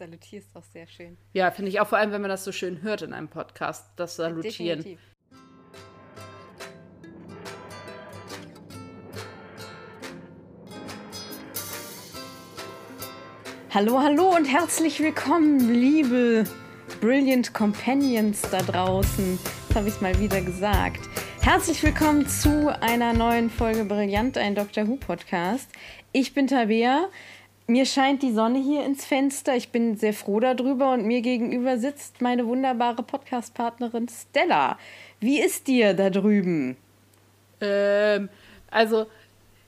salutierst auch sehr schön. Ja, finde ich auch vor allem, wenn man das so schön hört in einem Podcast, das Salutieren. Definitiv. Hallo, hallo und herzlich willkommen, liebe Brilliant Companions da draußen. Jetzt habe ich es mal wieder gesagt. Herzlich willkommen zu einer neuen Folge Brillant, ein Doctor Who Podcast. Ich bin Tabea. Mir scheint die Sonne hier ins Fenster. Ich bin sehr froh darüber und mir gegenüber sitzt meine wunderbare Podcast-Partnerin Stella. Wie ist dir da drüben? Ähm, also,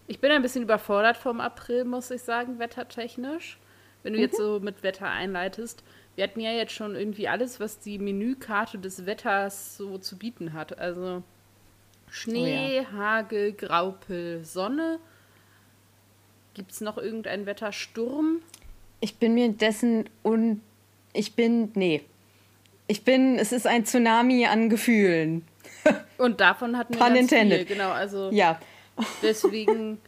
ich bin ein bisschen überfordert vom April, muss ich sagen, wettertechnisch wenn du mhm. jetzt so mit Wetter einleitest. Wir hatten ja jetzt schon irgendwie alles, was die Menükarte des Wetters so zu bieten hat. Also Schnee, oh ja. Hagel, Graupel, Sonne. Gibt es noch irgendein Wettersturm? Ich bin mir dessen und ich bin, nee. Ich bin, es ist ein Tsunami an Gefühlen. Und davon hatten wir Pun ganz intended. viel, genau. Also ja. deswegen,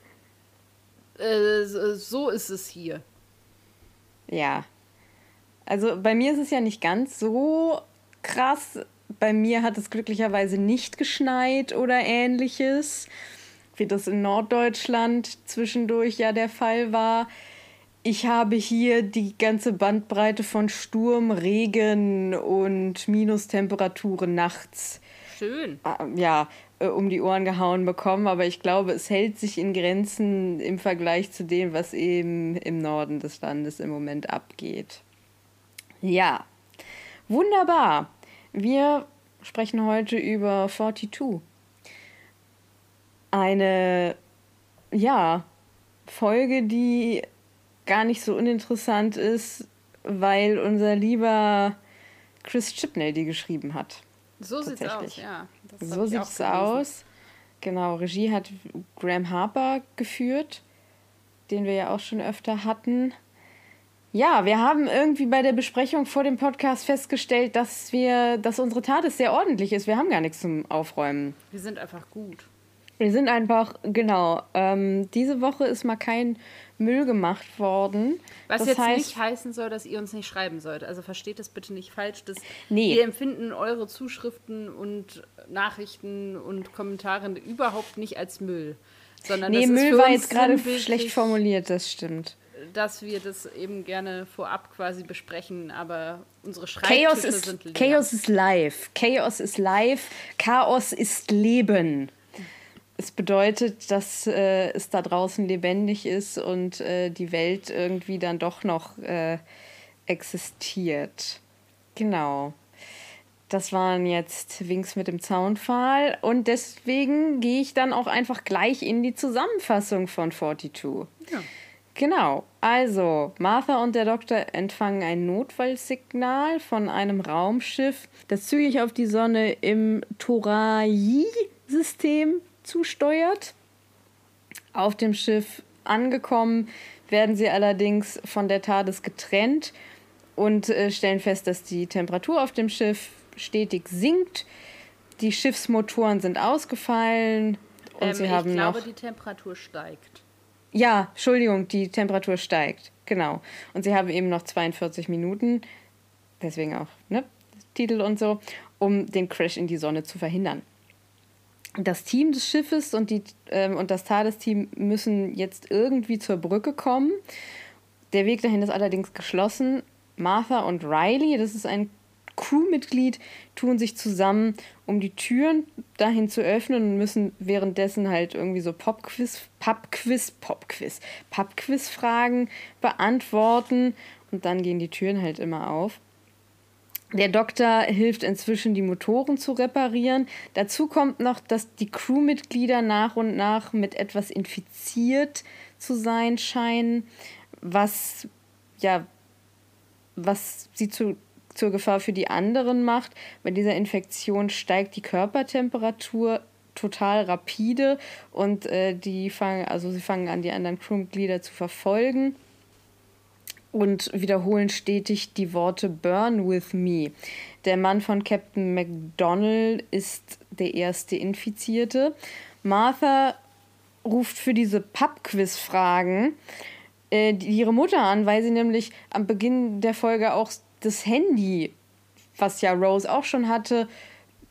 äh, so ist es hier. Ja. Also bei mir ist es ja nicht ganz so krass. Bei mir hat es glücklicherweise nicht geschneit oder ähnliches, wie das in Norddeutschland zwischendurch ja der Fall war. Ich habe hier die ganze Bandbreite von Sturm, Regen und Minustemperaturen nachts. Schön. Ah, ja, äh, um die Ohren gehauen bekommen, aber ich glaube, es hält sich in Grenzen im Vergleich zu dem, was eben im Norden des Landes im Moment abgeht. Ja, wunderbar. Wir sprechen heute über 42. Eine, ja, Folge, die gar nicht so uninteressant ist, weil unser lieber Chris Chipnell die geschrieben hat. So sieht's aus, ja. So sieht's aus. Genau, Regie hat Graham Harper geführt, den wir ja auch schon öfter hatten. Ja, wir haben irgendwie bei der Besprechung vor dem Podcast festgestellt, dass wir, dass unsere Tat sehr ordentlich ist. Wir haben gar nichts zum Aufräumen. Wir sind einfach gut. Wir sind einfach, genau. Ähm, diese Woche ist mal kein Müll gemacht worden. Was das jetzt heißt, nicht heißen soll, dass ihr uns nicht schreiben sollt. Also versteht das bitte nicht falsch. Dass nee. Wir empfinden eure Zuschriften und Nachrichten und Kommentare überhaupt nicht als Müll. Sondern nee, Müll war jetzt gerade schlecht formuliert, das stimmt. Dass wir das eben gerne vorab quasi besprechen, aber unsere Schreibtische Chaos ist, sind leer. Chaos ist live. Chaos ist live. Chaos ist Leben es bedeutet, dass äh, es da draußen lebendig ist und äh, die Welt irgendwie dann doch noch äh, existiert. Genau. Das waren jetzt Winks mit dem Zaunpfahl und deswegen gehe ich dann auch einfach gleich in die Zusammenfassung von 42. Ja. Genau. Also, Martha und der Doktor empfangen ein Notfallsignal von einem Raumschiff, das zügig auf die Sonne im Torai-System zusteuert. Auf dem Schiff angekommen werden sie allerdings von der TARDIS getrennt und äh, stellen fest, dass die Temperatur auf dem Schiff stetig sinkt. Die Schiffsmotoren sind ausgefallen und ähm, sie haben ich glaube, noch. die Temperatur steigt. Ja, Entschuldigung, die Temperatur steigt. Genau. Und sie haben eben noch 42 Minuten, deswegen auch, ne? Titel und so, um den Crash in die Sonne zu verhindern das Team des Schiffes und, die, ähm, und das TARDIS-Team müssen jetzt irgendwie zur Brücke kommen. Der Weg dahin ist allerdings geschlossen. Martha und Riley, das ist ein Crewmitglied, tun sich zusammen, um die Türen dahin zu öffnen und müssen währenddessen halt irgendwie so Popquiz, Pubquiz, Popquiz, Pubquiz-Fragen beantworten und dann gehen die Türen halt immer auf. Der Doktor hilft inzwischen, die Motoren zu reparieren. Dazu kommt noch, dass die Crewmitglieder nach und nach mit etwas infiziert zu sein scheinen, was ja, was sie zu, zur Gefahr für die anderen macht. Bei dieser Infektion steigt die Körpertemperatur total rapide und äh, die fangen, also sie fangen an, die anderen Crewmitglieder zu verfolgen und wiederholen stetig die Worte Burn with me. Der Mann von Captain McDonnell ist der erste Infizierte. Martha ruft für diese Pub-Quiz-Fragen äh, ihre Mutter an, weil sie nämlich am Beginn der Folge auch das Handy, was ja Rose auch schon hatte,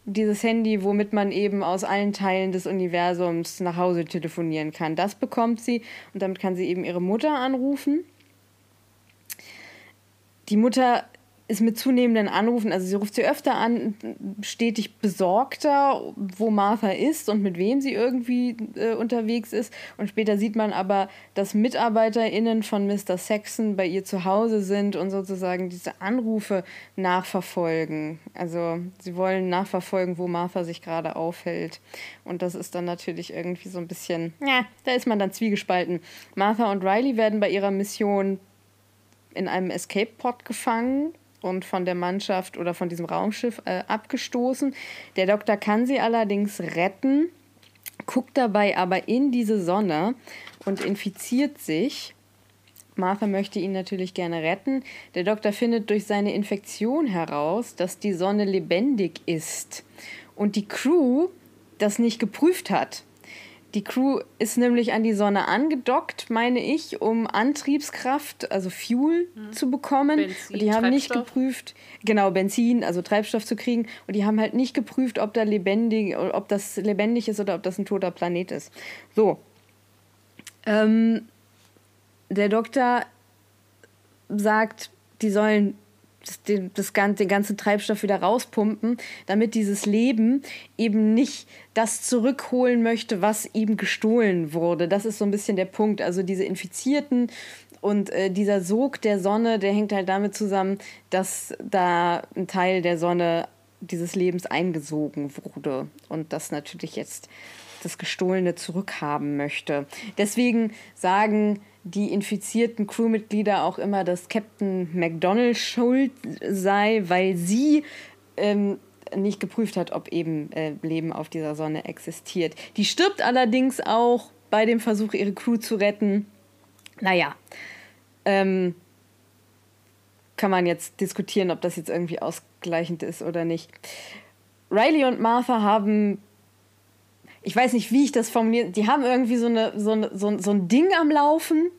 dieses Handy, womit man eben aus allen Teilen des Universums nach Hause telefonieren kann. Das bekommt sie und damit kann sie eben ihre Mutter anrufen. Die Mutter ist mit zunehmenden Anrufen, also sie ruft sie öfter an, stetig besorgter, wo Martha ist und mit wem sie irgendwie äh, unterwegs ist. Und später sieht man aber, dass MitarbeiterInnen von Mr. Saxon bei ihr zu Hause sind und sozusagen diese Anrufe nachverfolgen. Also sie wollen nachverfolgen, wo Martha sich gerade aufhält. Und das ist dann natürlich irgendwie so ein bisschen, ja, da ist man dann zwiegespalten. Martha und Riley werden bei ihrer Mission in einem Escape-Pod gefangen und von der Mannschaft oder von diesem Raumschiff äh, abgestoßen. Der Doktor kann sie allerdings retten, guckt dabei aber in diese Sonne und infiziert sich. Martha möchte ihn natürlich gerne retten. Der Doktor findet durch seine Infektion heraus, dass die Sonne lebendig ist und die Crew das nicht geprüft hat. Die Crew ist nämlich an die Sonne angedockt, meine ich, um Antriebskraft, also Fuel mhm. zu bekommen. Benzin, und die haben nicht geprüft, genau, Benzin, also Treibstoff zu kriegen. Und die haben halt nicht geprüft, ob da lebendig, ob das lebendig ist oder ob das ein toter Planet ist. So. Ähm, der Doktor sagt, die sollen den, das, den ganzen Treibstoff wieder rauspumpen, damit dieses Leben eben nicht das zurückholen möchte, was ihm gestohlen wurde. Das ist so ein bisschen der Punkt. Also diese Infizierten und äh, dieser Sog der Sonne, der hängt halt damit zusammen, dass da ein Teil der Sonne dieses Lebens eingesogen wurde und das natürlich jetzt das Gestohlene zurückhaben möchte. Deswegen sagen die infizierten Crewmitglieder auch immer, dass Captain McDonald schuld sei, weil sie ähm, nicht geprüft hat, ob eben äh, Leben auf dieser Sonne existiert. Die stirbt allerdings auch bei dem Versuch, ihre Crew zu retten. Naja, ähm, kann man jetzt diskutieren, ob das jetzt irgendwie ausgleichend ist oder nicht. Riley und Martha haben ich weiß nicht, wie ich das formuliere, die haben irgendwie so, eine, so, eine, so, so ein Ding am Laufen,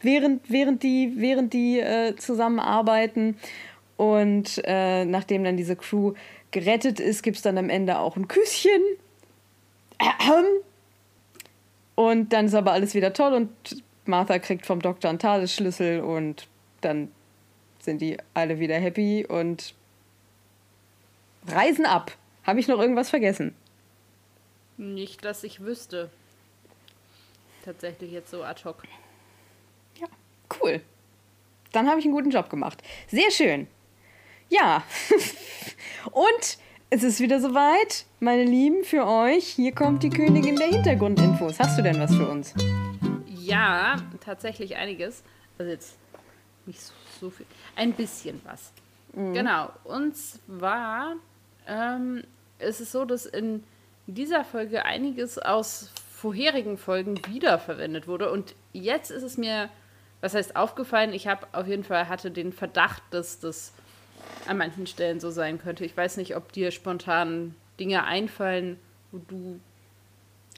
während, während die, während die äh, zusammenarbeiten. Und äh, nachdem dann diese Crew gerettet ist, gibt es dann am Ende auch ein Küsschen. Und dann ist aber alles wieder toll und Martha kriegt vom Doktor einen Tagesschlüssel und dann sind die alle wieder happy und reisen ab. Habe ich noch irgendwas vergessen? Nicht, dass ich wüsste. Tatsächlich jetzt so ad hoc. Ja, cool. Dann habe ich einen guten Job gemacht. Sehr schön. Ja. Und es ist wieder soweit, meine Lieben, für euch. Hier kommt die Königin der Hintergrundinfos. Hast du denn was für uns? Ja, tatsächlich einiges. Also jetzt nicht so, viel. Ein bisschen was. Mhm. Genau. Und zwar ähm, ist es so, dass in in dieser Folge einiges aus vorherigen Folgen wiederverwendet wurde. Und jetzt ist es mir, was heißt aufgefallen, ich habe auf jeden Fall hatte den Verdacht, dass das an manchen Stellen so sein könnte. Ich weiß nicht, ob dir spontan Dinge einfallen, wo du.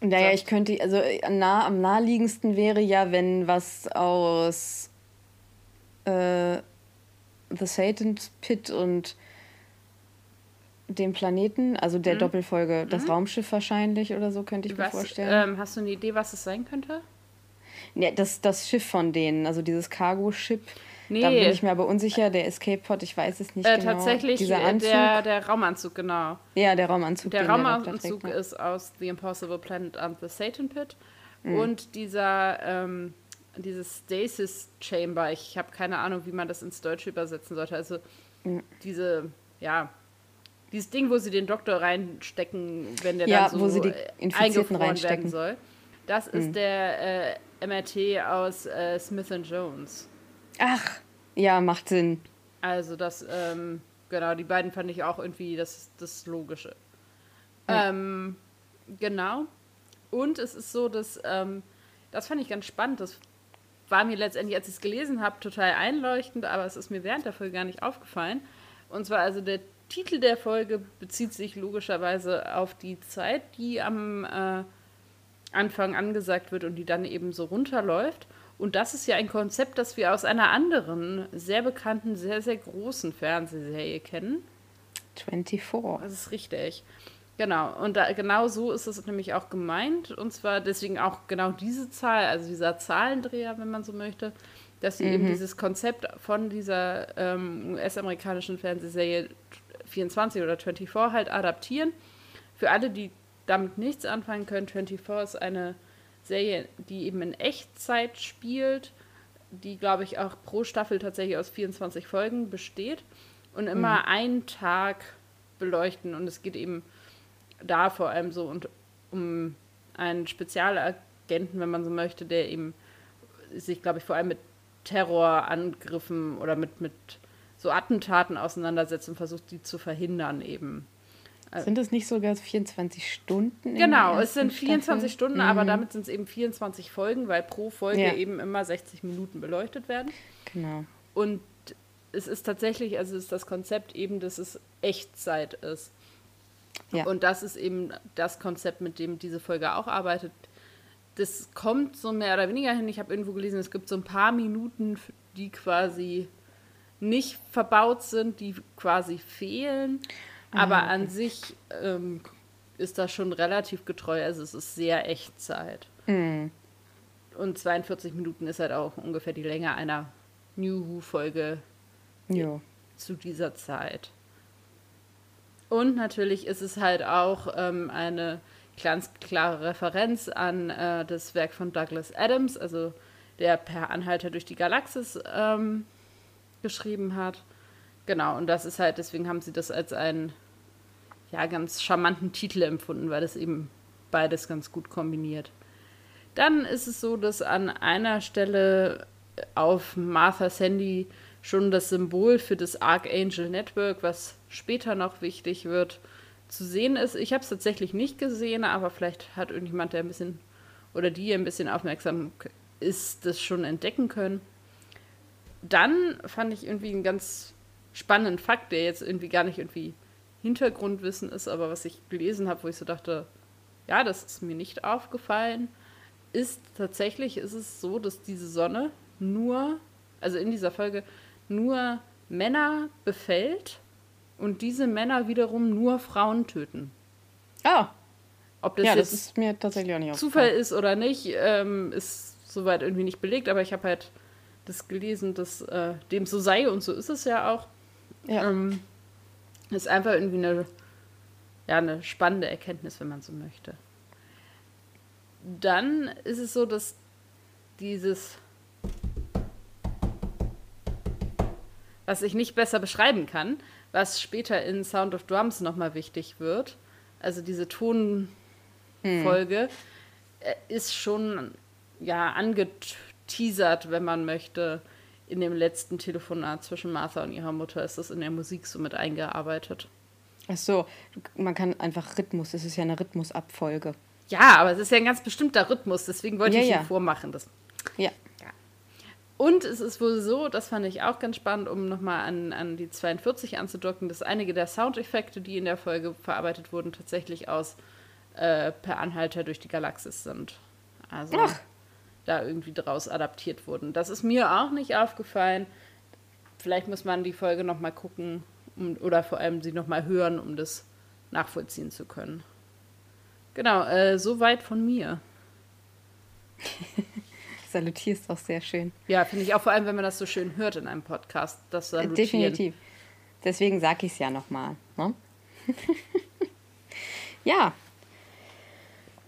Naja, ich könnte, also nah, am naheliegendsten wäre ja, wenn was aus äh, The Satan's Pit und dem Planeten, also der mhm. Doppelfolge, das mhm. Raumschiff wahrscheinlich oder so, könnte ich was, mir vorstellen. Ähm, hast du eine Idee, was es sein könnte? Ja, das, das Schiff von denen, also dieses Cargo-Ship. Nee. Da bin ich mir aber unsicher, der Escape-Pod, ich weiß es nicht äh, genau. Tatsächlich Dieser äh, Anzug. Der, der Raumanzug, genau. Ja, der Raumanzug. Der Raumanzug der ist aus The Impossible Planet and the Satan Pit. Mhm. Und dieser, ähm, dieses Stasis Chamber, ich habe keine Ahnung, wie man das ins Deutsche übersetzen sollte. Also mhm. diese, ja, dieses Ding, wo sie den Doktor reinstecken, wenn der ja, dann so wo sie die Infizierten reinstecken. soll. Das ist hm. der äh, MRT aus äh, Smith Jones. Ach, ja, macht Sinn. Also das, ähm, genau, die beiden fand ich auch irgendwie das, das Logische. Ja. Ähm, genau. Und es ist so, dass, ähm, das fand ich ganz spannend, das war mir letztendlich, als ich es gelesen habe, total einleuchtend, aber es ist mir während der Folge gar nicht aufgefallen. Und zwar also der Titel der Folge bezieht sich logischerweise auf die Zeit, die am äh, Anfang angesagt wird und die dann eben so runterläuft. Und das ist ja ein Konzept, das wir aus einer anderen, sehr bekannten, sehr, sehr großen Fernsehserie kennen. 24. Das ist richtig. Genau, und da, genau so ist es nämlich auch gemeint. Und zwar deswegen auch genau diese Zahl, also dieser Zahlendreher, wenn man so möchte, dass sie mhm. eben dieses Konzept von dieser ähm, US-amerikanischen Fernsehserie 24 oder 24 halt adaptieren. Für alle, die damit nichts anfangen können, 24 ist eine Serie, die eben in Echtzeit spielt, die, glaube ich, auch pro Staffel tatsächlich aus 24 Folgen besteht und immer mhm. einen Tag beleuchten. Und es geht eben da vor allem so und um einen Spezialagenten, wenn man so möchte, der eben sich, glaube ich, vor allem mit Terrorangriffen oder mit, mit so Attentaten auseinandersetzt und versucht, die zu verhindern eben. Sind es nicht sogar 24 Stunden? Genau, es sind 24 Staffel? Stunden, mhm. aber damit sind es eben 24 Folgen, weil pro Folge ja. eben immer 60 Minuten beleuchtet werden. Genau. Und es ist tatsächlich, also ist das Konzept eben, dass es Echtzeit ist. Ja. Und das ist eben das Konzept, mit dem diese Folge auch arbeitet. Das kommt so mehr oder weniger hin. Ich habe irgendwo gelesen, es gibt so ein paar Minuten, die quasi nicht verbaut sind, die quasi fehlen. Aber mhm. an sich ähm, ist das schon relativ getreu. Also es ist sehr Echtzeit. Mhm. Und 42 Minuten ist halt auch ungefähr die Länge einer New Who-Folge zu dieser Zeit. Und natürlich ist es halt auch ähm, eine ganz klare Referenz an äh, das Werk von Douglas Adams, also der per Anhalter durch die Galaxis ähm, geschrieben hat. Genau, und das ist halt, deswegen haben sie das als einen ja, ganz charmanten Titel empfunden, weil das eben beides ganz gut kombiniert. Dann ist es so, dass an einer Stelle auf Martha's Handy schon das Symbol für das Archangel Network, was später noch wichtig wird, zu sehen ist. Ich habe es tatsächlich nicht gesehen, aber vielleicht hat irgendjemand, der ein bisschen oder die ein bisschen aufmerksam ist, das schon entdecken können. Dann fand ich irgendwie einen ganz spannenden Fakt, der jetzt irgendwie gar nicht irgendwie Hintergrundwissen ist, aber was ich gelesen habe, wo ich so dachte, ja, das ist mir nicht aufgefallen, ist tatsächlich ist es so, dass diese Sonne nur, also in dieser Folge nur Männer befällt und diese Männer wiederum nur Frauen töten. Ah. Ob das, ja, das ist mir tatsächlich auch nicht Zufall ist oder nicht, ähm, ist soweit irgendwie nicht belegt, aber ich habe halt das gelesen, dass äh, dem so sei und so ist es ja auch. Ja. Ähm, ist einfach irgendwie eine, ja, eine spannende Erkenntnis, wenn man so möchte. Dann ist es so, dass dieses was ich nicht besser beschreiben kann, was später in Sound of Drums nochmal wichtig wird. Also diese Tonfolge hm. ist schon ja angeteasert, wenn man möchte. In dem letzten Telefonat zwischen Martha und ihrer Mutter ist das in der Musik so mit eingearbeitet. Ach so, man kann einfach Rhythmus, es ist ja eine Rhythmusabfolge. Ja, aber es ist ja ein ganz bestimmter Rhythmus, deswegen wollte ja, ich ihn ja. vormachen. Das, ja. Und es ist wohl so, das fand ich auch ganz spannend, um nochmal an, an die 42 anzudocken, dass einige der Soundeffekte, die in der Folge verarbeitet wurden, tatsächlich aus äh, Per Anhalter durch die Galaxis sind. Also Ach. Da irgendwie draus adaptiert wurden. Das ist mir auch nicht aufgefallen. Vielleicht muss man die Folge nochmal gucken um, oder vor allem sie nochmal hören, um das nachvollziehen zu können. Genau, äh, soweit von mir. salutierst auch sehr schön. Ja, finde ich auch vor allem, wenn man das so schön hört in einem Podcast. Das Salutieren. Definitiv. Deswegen sage ich es ja nochmal. Ne? ja.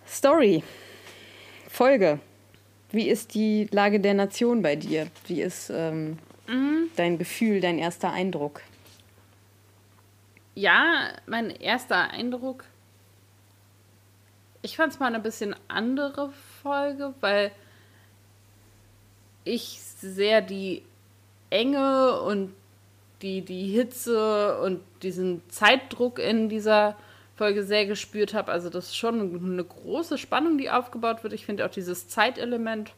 Story. Folge. Wie ist die Lage der Nation bei dir? Wie ist ähm, mhm. dein Gefühl, dein erster Eindruck? Ja, mein erster Eindruck. Ich fand es mal eine bisschen andere Folge, weil ich sehr die Enge und die, die Hitze und diesen Zeitdruck in dieser Folge sehr gespürt habe. Also das ist schon eine große Spannung, die aufgebaut wird. Ich finde auch dieses Zeitelement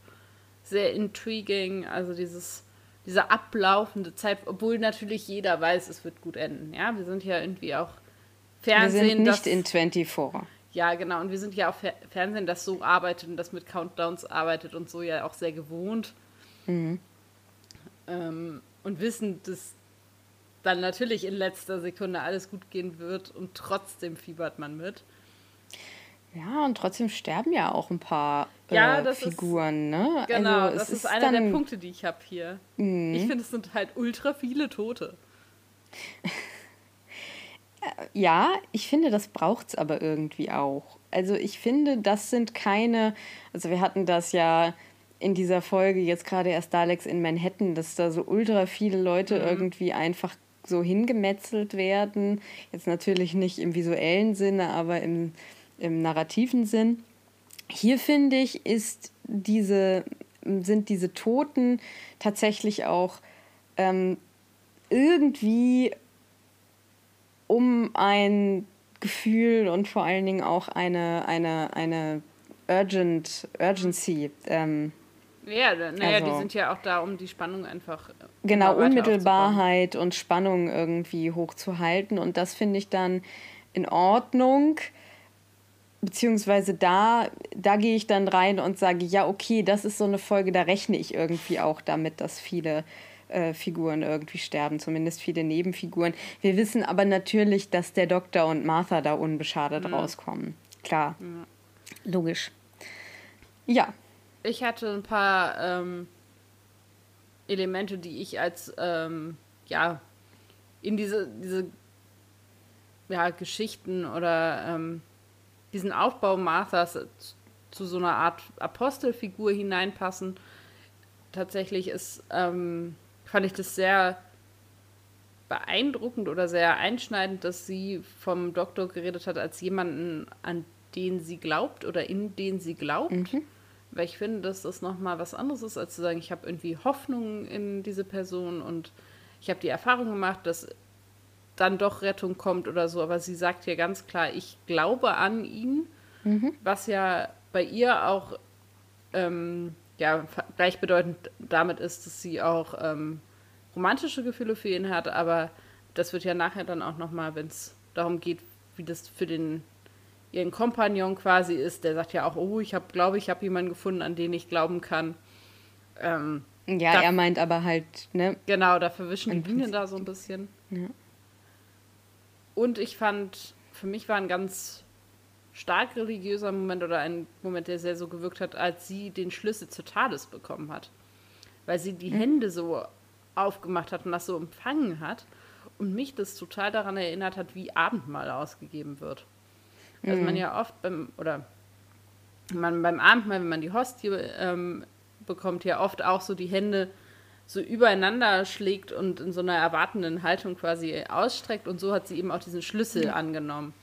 sehr intriguing. Also dieses, diese ablaufende Zeit, obwohl natürlich jeder weiß, es wird gut enden. Ja, wir sind ja irgendwie auch Fernsehen. Wir sind nicht in 24. Ja, genau. Und wir sind ja Fer Fernsehen, das so arbeitet und das mit Countdowns arbeitet und so ja auch sehr gewohnt. Mhm. Ähm, und wissen, dass dann natürlich in letzter Sekunde alles gut gehen wird und trotzdem fiebert man mit. Ja, und trotzdem sterben ja auch ein paar äh, ja, Figuren, ist, ne? Genau, also, das ist, ist einer der Punkte, die ich habe hier. Mhm. Ich finde, es sind halt ultra viele Tote. Ja, ich finde, das braucht es aber irgendwie auch. Also ich finde, das sind keine, also wir hatten das ja in dieser Folge jetzt gerade erst Daleks in Manhattan, dass da so ultra viele Leute mhm. irgendwie einfach so hingemetzelt werden. Jetzt natürlich nicht im visuellen Sinne, aber im, im narrativen Sinn. Hier finde ich, ist diese, sind diese Toten tatsächlich auch ähm, irgendwie um ein Gefühl und vor allen Dingen auch eine, eine, eine Urgent, Urgency ähm, ja, naja, also, die sind ja auch da, um die Spannung einfach. Genau, Unmittelbarkeit und Spannung irgendwie hochzuhalten. Und das finde ich dann in Ordnung. Beziehungsweise da, da gehe ich dann rein und sage, ja, okay, das ist so eine Folge, da rechne ich irgendwie auch damit, dass viele äh, Figuren irgendwie sterben, zumindest viele Nebenfiguren. Wir wissen aber natürlich, dass der Doktor und Martha da unbeschadet mhm. rauskommen. Klar. Mhm. Logisch. Ja, ich hatte ein paar ähm, Elemente, die ich als, ähm, ja, in diese, diese ja, Geschichten oder ähm, diesen Aufbau Marthas zu so einer Art Apostelfigur hineinpassen. Tatsächlich ist, ähm, fand ich das sehr beeindruckend oder sehr einschneidend, dass sie vom Doktor geredet hat als jemanden, an den sie glaubt oder in den sie glaubt. Mhm. Weil ich finde, dass das nochmal was anderes ist, als zu sagen, ich habe irgendwie Hoffnung in diese Person und ich habe die Erfahrung gemacht, dass dann doch Rettung kommt oder so. Aber sie sagt ja ganz klar, ich glaube an ihn, mhm. was ja bei ihr auch ähm, ja, gleichbedeutend damit ist, dass sie auch ähm, romantische Gefühle für ihn hat. Aber das wird ja nachher dann auch nochmal, wenn es darum geht, wie das für den ihren Kompagnon quasi ist, der sagt ja auch, oh, ich habe, glaube ich, habe jemanden gefunden, an den ich glauben kann. Ähm, ja, da, er meint aber halt, ne? Genau, da verwischen die Linien da so ein bisschen. Ja. Und ich fand, für mich war ein ganz stark religiöser Moment oder ein Moment, der sehr so gewirkt hat, als sie den Schlüssel zur TARDIS bekommen hat. Weil sie die mhm. Hände so aufgemacht hat und das so empfangen hat. Und mich das total daran erinnert hat, wie Abendmahl ausgegeben wird. Also mhm. man ja oft beim, oder man beim Abendmahl, wenn man die Hostie ähm, bekommt, ja oft auch so die Hände so übereinander schlägt und in so einer erwartenden Haltung quasi ausstreckt. Und so hat sie eben auch diesen Schlüssel mhm. angenommen.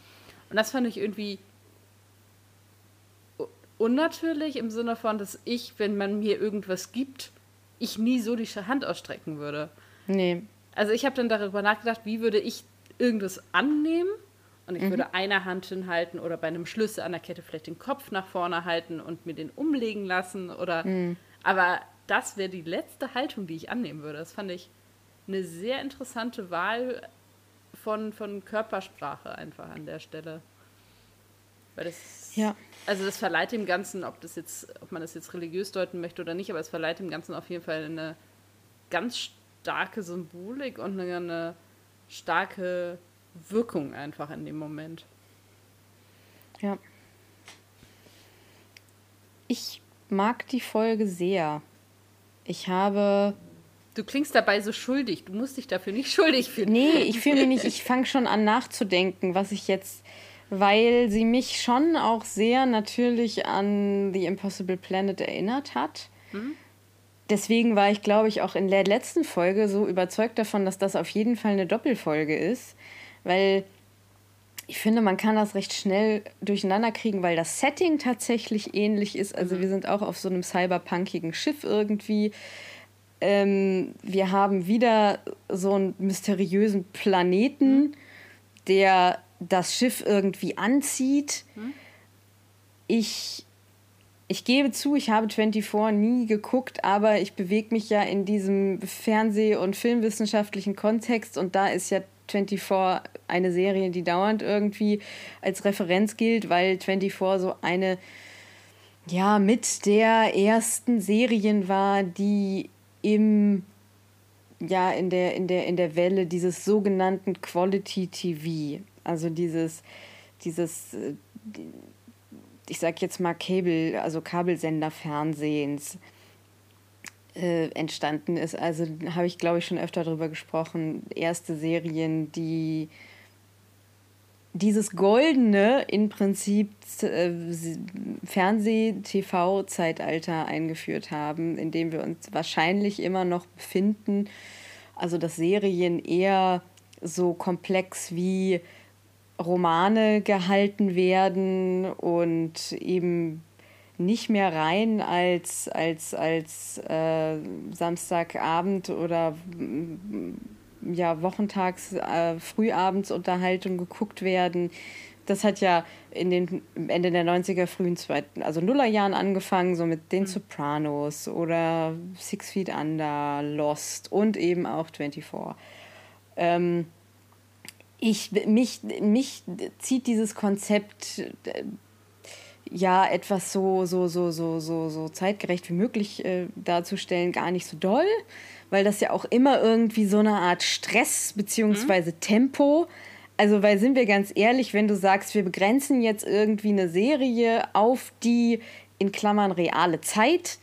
Und das fand ich irgendwie unnatürlich im Sinne von, dass ich, wenn man mir irgendwas gibt, ich nie so die Hand ausstrecken würde. Nee. Also ich habe dann darüber nachgedacht, wie würde ich irgendwas annehmen und ich mhm. würde eine Hand hinhalten oder bei einem Schlüssel an der Kette vielleicht den Kopf nach vorne halten und mir den umlegen lassen oder. Mhm. Aber das wäre die letzte Haltung, die ich annehmen würde. Das fand ich eine sehr interessante Wahl von, von Körpersprache einfach an der Stelle. Weil das, ja. also das verleiht dem Ganzen, ob das jetzt, ob man das jetzt religiös deuten möchte oder nicht, aber es verleiht dem Ganzen auf jeden Fall eine ganz starke Symbolik und eine, eine starke Wirkung einfach in dem Moment. Ja. Ich mag die Folge sehr. Ich habe. Du klingst dabei so schuldig. Du musst dich dafür nicht schuldig fühlen. Nee, ich fühle mich nicht. Ich fange schon an nachzudenken, was ich jetzt. Weil sie mich schon auch sehr natürlich an The Impossible Planet erinnert hat. Hm? Deswegen war ich, glaube ich, auch in der letzten Folge so überzeugt davon, dass das auf jeden Fall eine Doppelfolge ist weil ich finde, man kann das recht schnell durcheinander kriegen, weil das Setting tatsächlich ähnlich ist. Also mhm. wir sind auch auf so einem cyberpunkigen Schiff irgendwie. Ähm, wir haben wieder so einen mysteriösen Planeten, mhm. der das Schiff irgendwie anzieht. Mhm. Ich, ich gebe zu, ich habe 24 nie geguckt, aber ich bewege mich ja in diesem Fernseh- und filmwissenschaftlichen Kontext und da ist ja 24 eine Serie, die dauernd irgendwie als Referenz gilt, weil 24 so eine, ja, mit der ersten Serien war, die im ja in der in der in der Welle dieses sogenannten Quality TV, also dieses dieses äh, ich sag jetzt mal Cable, also Kabelsender-Fernsehens äh, entstanden ist. Also habe ich, glaube ich, schon öfter darüber gesprochen. Erste Serien, die dieses goldene im Prinzip äh, Fernseh-TV-Zeitalter eingeführt haben, in dem wir uns wahrscheinlich immer noch befinden. Also dass Serien eher so komplex wie Romane gehalten werden und eben nicht mehr rein als, als, als äh, Samstagabend oder ja, wochentags, äh, frühabends Unterhaltung geguckt werden. Das hat ja in den Ende der 90er, frühen zweiten, also Nullerjahren angefangen, so mit den mhm. Sopranos oder Six Feet Under, Lost und eben auch 24. Ähm, ich, mich, mich zieht dieses Konzept äh, ja etwas so, so, so, so, so, so zeitgerecht wie möglich äh, darzustellen, gar nicht so doll, weil das ja auch immer irgendwie so eine Art Stress bzw. Mhm. Tempo. Also, weil sind wir ganz ehrlich, wenn du sagst, wir begrenzen jetzt irgendwie eine Serie auf die in Klammern reale Zeit,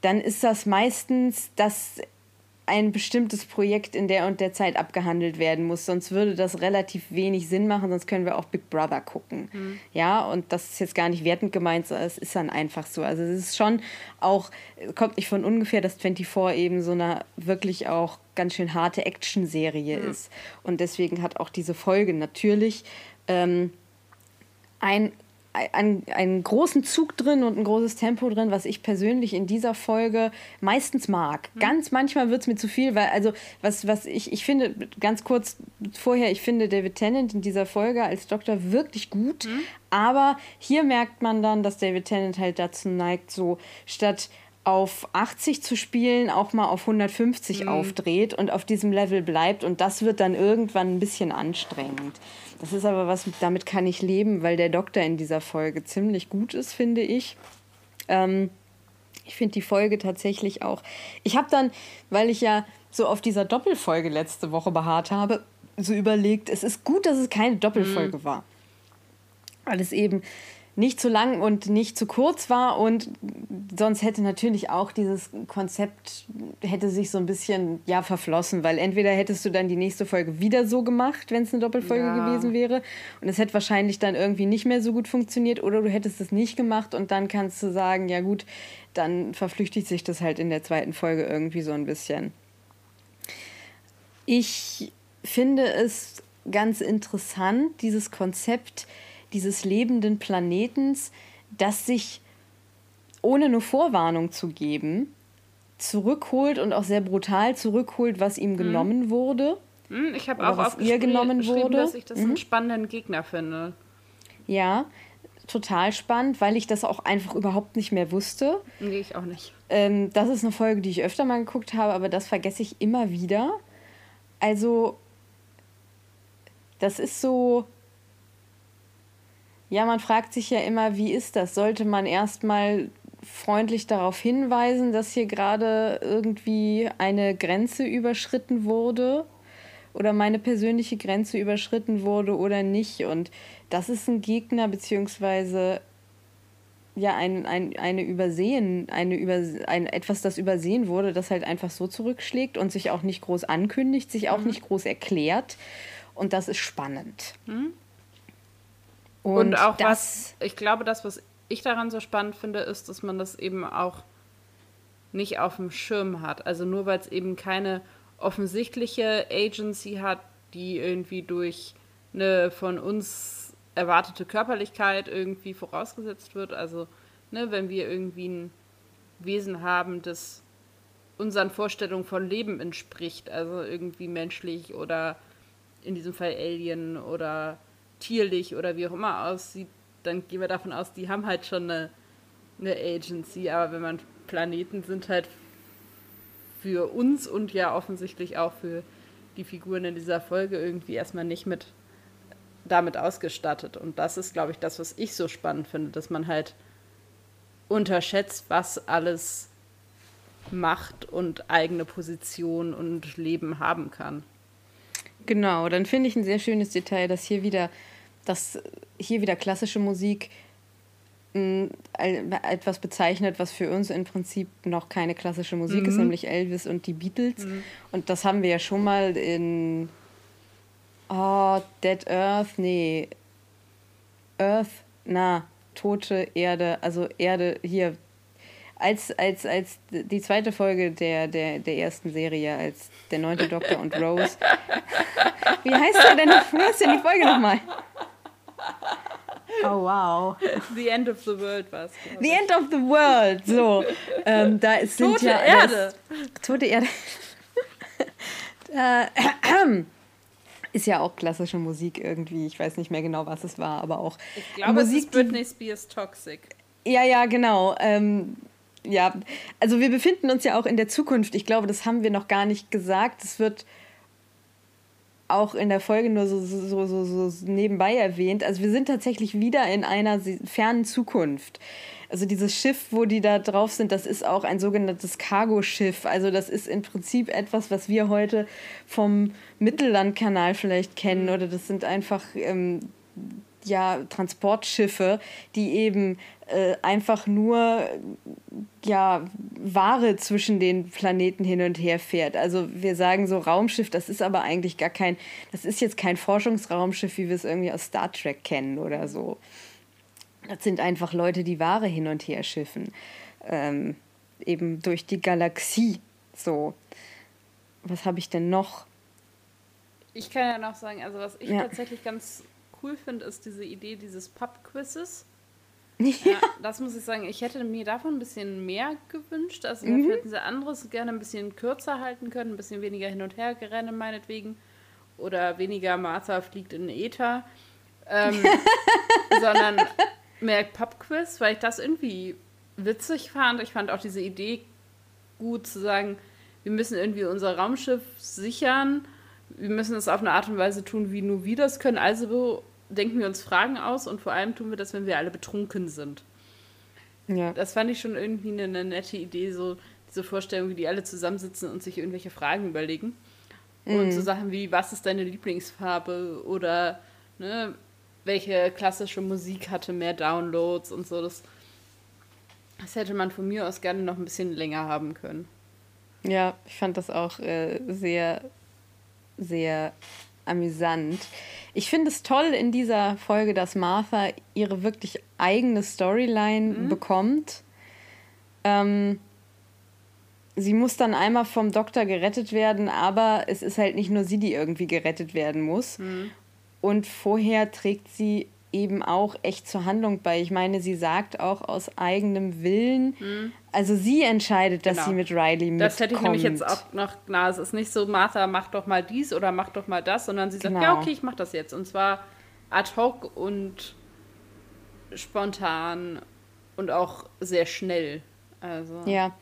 dann ist das meistens das ein bestimmtes Projekt in der und der Zeit abgehandelt werden muss. Sonst würde das relativ wenig Sinn machen, sonst können wir auch Big Brother gucken. Mhm. Ja, und das ist jetzt gar nicht wertend gemeint, es ist dann einfach so. Also es ist schon auch, kommt nicht von ungefähr, dass 24 eben so eine wirklich auch ganz schön harte Action-Serie mhm. ist. Und deswegen hat auch diese Folge natürlich ähm, ein einen, einen großen Zug drin und ein großes Tempo drin, was ich persönlich in dieser Folge meistens mag. Mhm. Ganz manchmal wird es mir zu viel, weil, also, was, was ich, ich finde, ganz kurz vorher, ich finde David Tennant in dieser Folge als Doktor wirklich gut, mhm. aber hier merkt man dann, dass David Tennant halt dazu neigt, so statt auf 80 zu spielen, auch mal auf 150 mhm. aufdreht und auf diesem Level bleibt. Und das wird dann irgendwann ein bisschen anstrengend. Das ist aber was, damit kann ich leben, weil der Doktor in dieser Folge ziemlich gut ist, finde ich. Ähm, ich finde die Folge tatsächlich auch. Ich habe dann, weil ich ja so auf dieser Doppelfolge letzte Woche beharrt habe, so überlegt, es ist gut, dass es keine Doppelfolge mhm. war. Weil es eben nicht zu lang und nicht zu kurz war. Und sonst hätte natürlich auch dieses Konzept hätte sich so ein bisschen ja verflossen, weil entweder hättest du dann die nächste Folge wieder so gemacht, wenn es eine Doppelfolge ja. gewesen wäre. Und es hätte wahrscheinlich dann irgendwie nicht mehr so gut funktioniert. Oder du hättest es nicht gemacht. Und dann kannst du sagen, ja gut, dann verflüchtigt sich das halt in der zweiten Folge irgendwie so ein bisschen. Ich finde es ganz interessant, dieses Konzept, dieses lebenden Planetens, das sich ohne eine Vorwarnung zu geben, zurückholt und auch sehr brutal zurückholt, was ihm mhm. genommen mhm. wurde. Ich habe auch was ihr genommen wurde. dass ich das mhm. einen spannenden Gegner finde. Ja, total spannend, weil ich das auch einfach überhaupt nicht mehr wusste. Nee, ich auch nicht. Ähm, das ist eine Folge, die ich öfter mal geguckt habe, aber das vergesse ich immer wieder. Also, das ist so, ja, man fragt sich ja immer, wie ist das? Sollte man erstmal freundlich darauf hinweisen, dass hier gerade irgendwie eine Grenze überschritten wurde oder meine persönliche Grenze überschritten wurde oder nicht. Und das ist ein Gegner beziehungsweise ja ein, ein, eine Übersehen, eine über, ein, etwas, das übersehen wurde, das halt einfach so zurückschlägt und sich auch nicht groß ankündigt, sich auch mhm. nicht groß erklärt. Und das ist spannend. Mhm. Und, und auch was, ich glaube, das, was ich daran so spannend finde, ist, dass man das eben auch nicht auf dem Schirm hat. Also nur weil es eben keine offensichtliche Agency hat, die irgendwie durch eine von uns erwartete Körperlichkeit irgendwie vorausgesetzt wird. Also, ne, wenn wir irgendwie ein Wesen haben, das unseren Vorstellungen von Leben entspricht, also irgendwie menschlich oder in diesem Fall Alien oder tierlich oder wie auch immer aussieht, dann gehen wir davon aus, die haben halt schon eine, eine Agency. Aber wenn man Planeten sind halt für uns und ja offensichtlich auch für die Figuren in dieser Folge irgendwie erstmal nicht mit damit ausgestattet. Und das ist, glaube ich, das, was ich so spannend finde, dass man halt unterschätzt, was alles Macht und eigene Position und Leben haben kann. Genau, dann finde ich ein sehr schönes Detail, dass hier wieder, dass hier wieder klassische Musik etwas bezeichnet, was für uns im Prinzip noch keine klassische Musik mhm. ist, nämlich Elvis und die Beatles. Mhm. Und das haben wir ja schon mal in oh, Dead Earth, nee, Earth, na, tote Erde, also Erde hier. Als, als, als die zweite Folge der, der, der ersten Serie, als der neunte Doktor und Rose. Wie heißt der denn? Wie heißt denn die Folge nochmal? Oh, wow. The End of the World war es. The End of the World, so. Ähm, da ist, sind Tote ja, Erde. Ist, tote Erde. äh, ist ja auch klassische Musik irgendwie. Ich weiß nicht mehr genau, was es war, aber auch. Ich glaube, Musik, es ist Britney Spears Toxic. Ja, ja, genau. Ähm, ja, also wir befinden uns ja auch in der Zukunft. Ich glaube, das haben wir noch gar nicht gesagt. Es wird auch in der Folge nur so, so, so, so nebenbei erwähnt. Also wir sind tatsächlich wieder in einer fernen Zukunft. Also dieses Schiff, wo die da drauf sind, das ist auch ein sogenanntes Cargoschiff. Also das ist im Prinzip etwas, was wir heute vom Mittellandkanal vielleicht kennen. Oder das sind einfach ähm, ja, Transportschiffe, die eben äh, einfach nur ja, Ware zwischen den Planeten hin und her fährt. Also wir sagen so Raumschiff, das ist aber eigentlich gar kein, das ist jetzt kein Forschungsraumschiff, wie wir es irgendwie aus Star Trek kennen oder so. Das sind einfach Leute, die Ware hin und her schiffen. Ähm, eben durch die Galaxie. So. Was habe ich denn noch? Ich kann ja noch sagen, also was ich ja. tatsächlich ganz cool finde, ist diese Idee dieses Pub-Quizzes. Ja. das muss ich sagen, ich hätte mir davon ein bisschen mehr gewünscht. Also mhm. hätten sie anderes gerne ein bisschen kürzer halten können, ein bisschen weniger hin und her gerennen meinetwegen. Oder weniger Martha fliegt in Äther. Ähm, sondern mehr Pub-Quiz, weil ich das irgendwie witzig fand. Ich fand auch diese Idee gut zu sagen, wir müssen irgendwie unser Raumschiff sichern. Wir müssen es auf eine Art und Weise tun, wie nur wir das können. Also denken wir uns Fragen aus und vor allem tun wir das, wenn wir alle betrunken sind. Ja. Das fand ich schon irgendwie eine, eine nette Idee, so diese Vorstellung, wie die alle zusammensitzen und sich irgendwelche Fragen überlegen. Mhm. Und so Sachen wie, was ist deine Lieblingsfarbe oder ne, welche klassische Musik hatte mehr Downloads und so. Das, das hätte man von mir aus gerne noch ein bisschen länger haben können. Ja, ich fand das auch äh, sehr, sehr amüsant. Ich finde es toll in dieser Folge, dass Martha ihre wirklich eigene Storyline mhm. bekommt. Ähm, sie muss dann einmal vom Doktor gerettet werden, aber es ist halt nicht nur sie, die irgendwie gerettet werden muss. Mhm. Und vorher trägt sie eben auch echt zur Handlung bei. Ich meine, sie sagt auch aus eigenem Willen, mhm. also sie entscheidet, dass genau. sie mit Riley mitkommt. Das hätte ich nämlich jetzt auch noch, na, es ist nicht so, Martha, mach doch mal dies oder mach doch mal das, sondern sie sagt, genau. ja, okay, ich mach das jetzt. Und zwar ad hoc und spontan und auch sehr schnell. Also. Ja,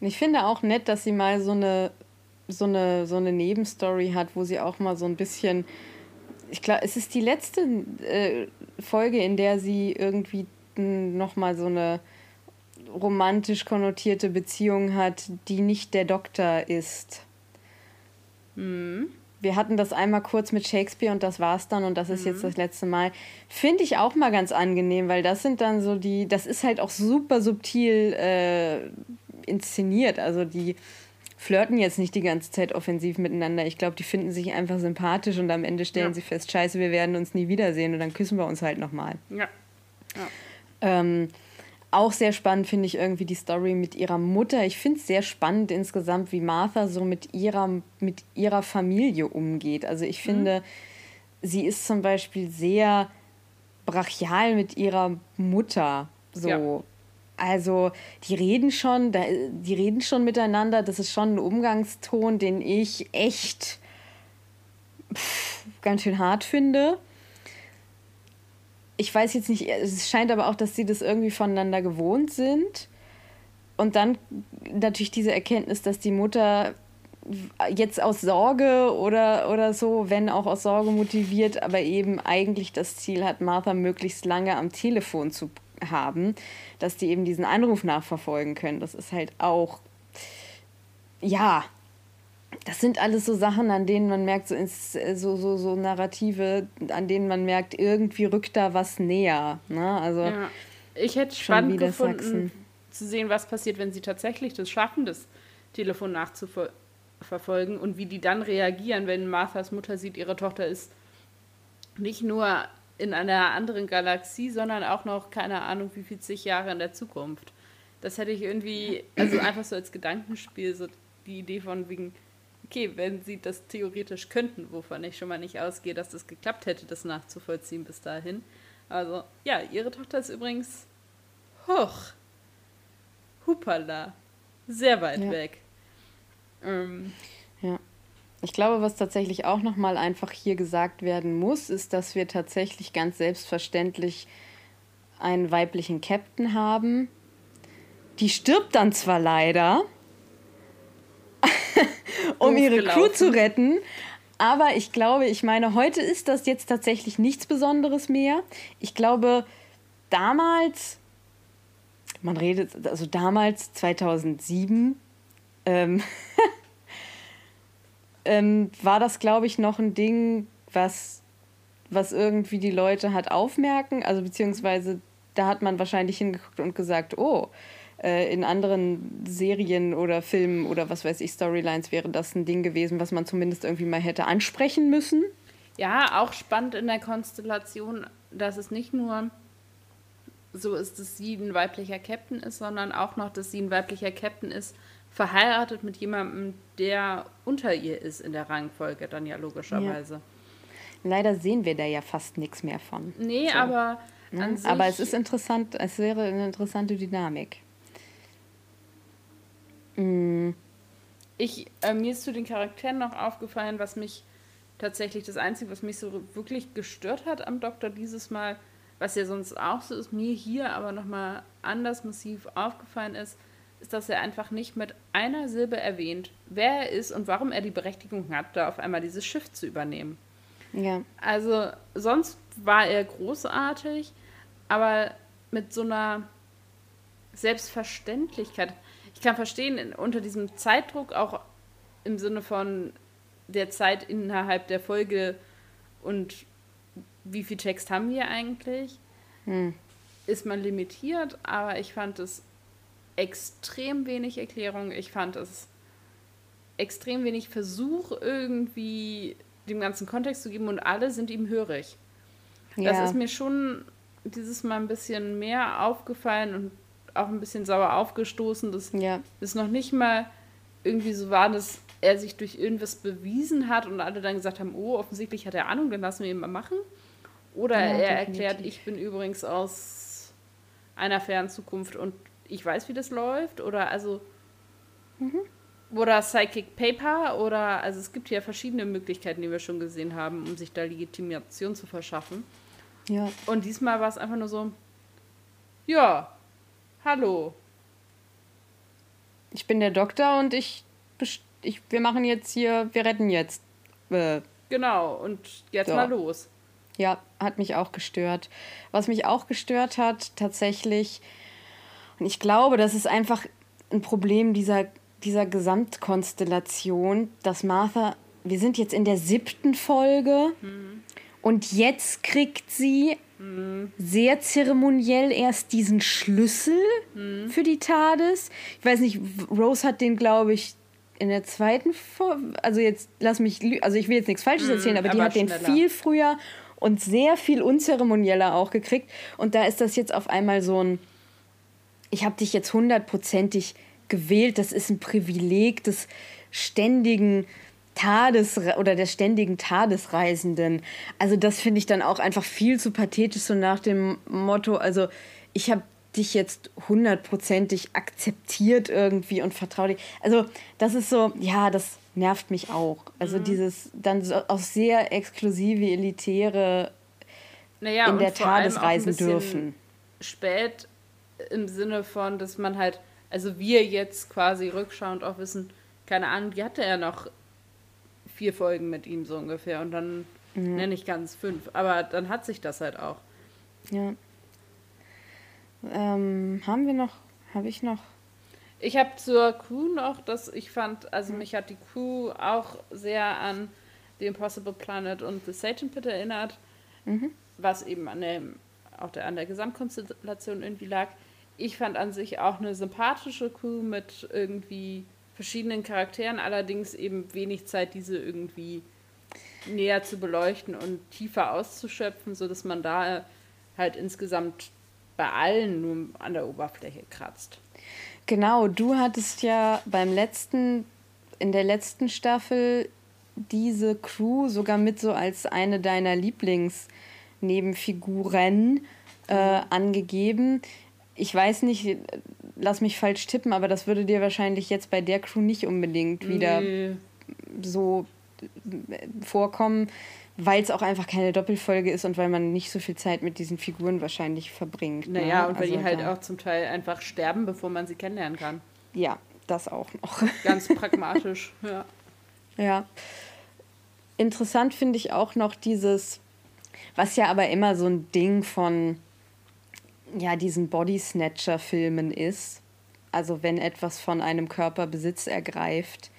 und ich finde auch nett, dass sie mal so eine, so eine, so eine Nebenstory hat, wo sie auch mal so ein bisschen ich glaube, es ist die letzte äh, Folge, in der sie irgendwie nochmal so eine romantisch konnotierte Beziehung hat, die nicht der Doktor ist. Mhm. Wir hatten das einmal kurz mit Shakespeare und das war's dann und das ist mhm. jetzt das letzte Mal. Finde ich auch mal ganz angenehm, weil das sind dann so die, das ist halt auch super subtil äh, inszeniert. Also die flirten jetzt nicht die ganze Zeit offensiv miteinander. Ich glaube, die finden sich einfach sympathisch und am Ende stellen ja. sie fest, scheiße, wir werden uns nie wiedersehen und dann küssen wir uns halt nochmal. Ja. ja. Ähm, auch sehr spannend finde ich irgendwie die Story mit ihrer Mutter. Ich finde es sehr spannend insgesamt, wie Martha so mit ihrer, mit ihrer Familie umgeht. Also ich mhm. finde, mhm. sie ist zum Beispiel sehr brachial mit ihrer Mutter. So. Ja. Also, die reden schon, die reden schon miteinander. Das ist schon ein Umgangston, den ich echt pff, ganz schön hart finde. Ich weiß jetzt nicht, es scheint aber auch, dass sie das irgendwie voneinander gewohnt sind. Und dann natürlich diese Erkenntnis, dass die Mutter jetzt aus Sorge oder, oder so, wenn auch aus Sorge motiviert, aber eben eigentlich das Ziel hat, Martha möglichst lange am Telefon zu haben, dass die eben diesen Anruf nachverfolgen können. Das ist halt auch, ja, das sind alles so Sachen, an denen man merkt, so, ins, so, so, so Narrative, an denen man merkt, irgendwie rückt da was näher. Ne? Also, ja. Ich hätte spannend gefunden, Sachsen. zu sehen, was passiert, wenn sie tatsächlich das schaffen, das Telefon nachzuverfolgen und wie die dann reagieren, wenn Marthas Mutter sieht, ihre Tochter ist nicht nur in einer anderen Galaxie, sondern auch noch, keine Ahnung, wie viel zig Jahre in der Zukunft. Das hätte ich irgendwie, also einfach so als Gedankenspiel, so die Idee von wegen, okay, wenn sie das theoretisch könnten, wovon ich schon mal nicht ausgehe, dass das geklappt hätte, das nachzuvollziehen bis dahin. Also, ja, ihre Tochter ist übrigens hoch. Hupala. Sehr weit ja. weg. Ähm, ja. Ich glaube, was tatsächlich auch nochmal einfach hier gesagt werden muss, ist, dass wir tatsächlich ganz selbstverständlich einen weiblichen Captain haben. Die stirbt dann zwar leider, um ihre Crew zu retten, aber ich glaube, ich meine, heute ist das jetzt tatsächlich nichts Besonderes mehr. Ich glaube, damals, man redet, also damals 2007, ähm, ähm, war das, glaube ich, noch ein Ding, was, was irgendwie die Leute hat aufmerken, also beziehungsweise da hat man wahrscheinlich hingeguckt und gesagt, oh, äh, in anderen Serien oder Filmen oder was weiß ich, Storylines wäre das ein Ding gewesen, was man zumindest irgendwie mal hätte ansprechen müssen. Ja, auch spannend in der Konstellation, dass es nicht nur so ist, dass sie ein weiblicher Captain ist, sondern auch noch, dass sie ein weiblicher Captain ist, verheiratet mit jemandem, der unter ihr ist in der Rangfolge, dann ja logischerweise. Ja. Leider sehen wir da ja fast nichts mehr von. Nee, so. aber. Ne? aber es ist interessant, es wäre eine interessante Dynamik. Mhm. Ich, äh, mir ist zu den Charakteren noch aufgefallen, was mich tatsächlich das Einzige, was mich so wirklich gestört hat am Doktor dieses Mal, was ja sonst auch so ist, mir hier aber nochmal anders massiv aufgefallen ist, ist, dass er einfach nicht mit einer Silbe erwähnt, wer er ist und warum er die Berechtigung hat, da auf einmal dieses Schiff zu übernehmen. Ja. Also sonst war er großartig, aber mit so einer Selbstverständlichkeit. Ich kann verstehen, unter diesem Zeitdruck, auch im Sinne von der Zeit innerhalb der Folge und wie viel Text haben wir eigentlich, hm. ist man limitiert, aber ich fand es extrem wenig Erklärung. Ich fand es extrem wenig Versuch, irgendwie dem ganzen Kontext zu geben und alle sind ihm hörig. Ja. Das ist mir schon dieses Mal ein bisschen mehr aufgefallen und auch ein bisschen sauer aufgestoßen, dass ja. es noch nicht mal irgendwie so war, dass er sich durch irgendwas bewiesen hat und alle dann gesagt haben, oh, offensichtlich hat er Ahnung, dann lassen wir ihn mal machen. Oder ja, er definitiv. erklärt, ich bin übrigens aus einer fernen Zukunft und ich weiß, wie das läuft. Oder also. Mhm. Oder Psychic Paper oder also es gibt ja verschiedene Möglichkeiten, die wir schon gesehen haben, um sich da Legitimation zu verschaffen. Ja. Und diesmal war es einfach nur so, ja, hallo. Ich bin der Doktor und ich, ich wir machen jetzt hier, wir retten jetzt. Äh, genau, und jetzt so. mal los. Ja, hat mich auch gestört. Was mich auch gestört hat, tatsächlich, und ich glaube, das ist einfach ein Problem dieser, dieser Gesamtkonstellation, dass Martha, wir sind jetzt in der siebten Folge mhm. und jetzt kriegt sie mhm. sehr zeremoniell erst diesen Schlüssel mhm. für die TARDIS. Ich weiß nicht, Rose hat den, glaube ich, in der zweiten Folge, also jetzt lass mich, also ich will jetzt nichts Falsches mhm, erzählen, aber, aber die hat schneller. den viel früher und sehr viel unzeremonieller auch gekriegt. Und da ist das jetzt auf einmal so ein ich habe dich jetzt hundertprozentig gewählt. Das ist ein Privileg des ständigen Tades oder der ständigen Tadesreisenden. Also das finde ich dann auch einfach viel zu pathetisch, so nach dem Motto, also ich habe dich jetzt hundertprozentig akzeptiert irgendwie und vertraue dich. Also das ist so, ja, das nervt mich auch. Also mhm. dieses dann so auch sehr exklusive, elitäre naja, in der Tades reisen dürfen. Spät im Sinne von, dass man halt, also wir jetzt quasi rückschauend auch wissen, keine Ahnung, die hatte ja noch vier Folgen mit ihm so ungefähr und dann mhm. nenne ich ganz fünf. Aber dann hat sich das halt auch. Ja. Ähm, haben wir noch, habe ich noch? Ich habe zur Crew noch, dass ich fand, also mich hat die Crew auch sehr an The Impossible Planet und The Satan Pit erinnert, mhm. was eben an, dem, auch der, an der Gesamtkonstellation irgendwie lag. Ich fand an sich auch eine sympathische Crew mit irgendwie verschiedenen Charakteren, allerdings eben wenig Zeit, diese irgendwie näher zu beleuchten und tiefer auszuschöpfen, sodass man da halt insgesamt bei allen nur an der Oberfläche kratzt. Genau, du hattest ja beim letzten, in der letzten Staffel diese Crew sogar mit so als eine deiner Lieblingsnebenfiguren äh, angegeben. Ich weiß nicht, lass mich falsch tippen, aber das würde dir wahrscheinlich jetzt bei der Crew nicht unbedingt wieder nee. so äh, vorkommen, weil es auch einfach keine Doppelfolge ist und weil man nicht so viel Zeit mit diesen Figuren wahrscheinlich verbringt. Naja, ne? und weil also die halt auch zum Teil einfach sterben, bevor man sie kennenlernen kann. Ja, das auch noch. Ganz pragmatisch, ja. Ja. Interessant finde ich auch noch dieses, was ja aber immer so ein Ding von ja, diesen Body Snatcher-Filmen ist. Also wenn etwas von einem Körper Besitz ergreift,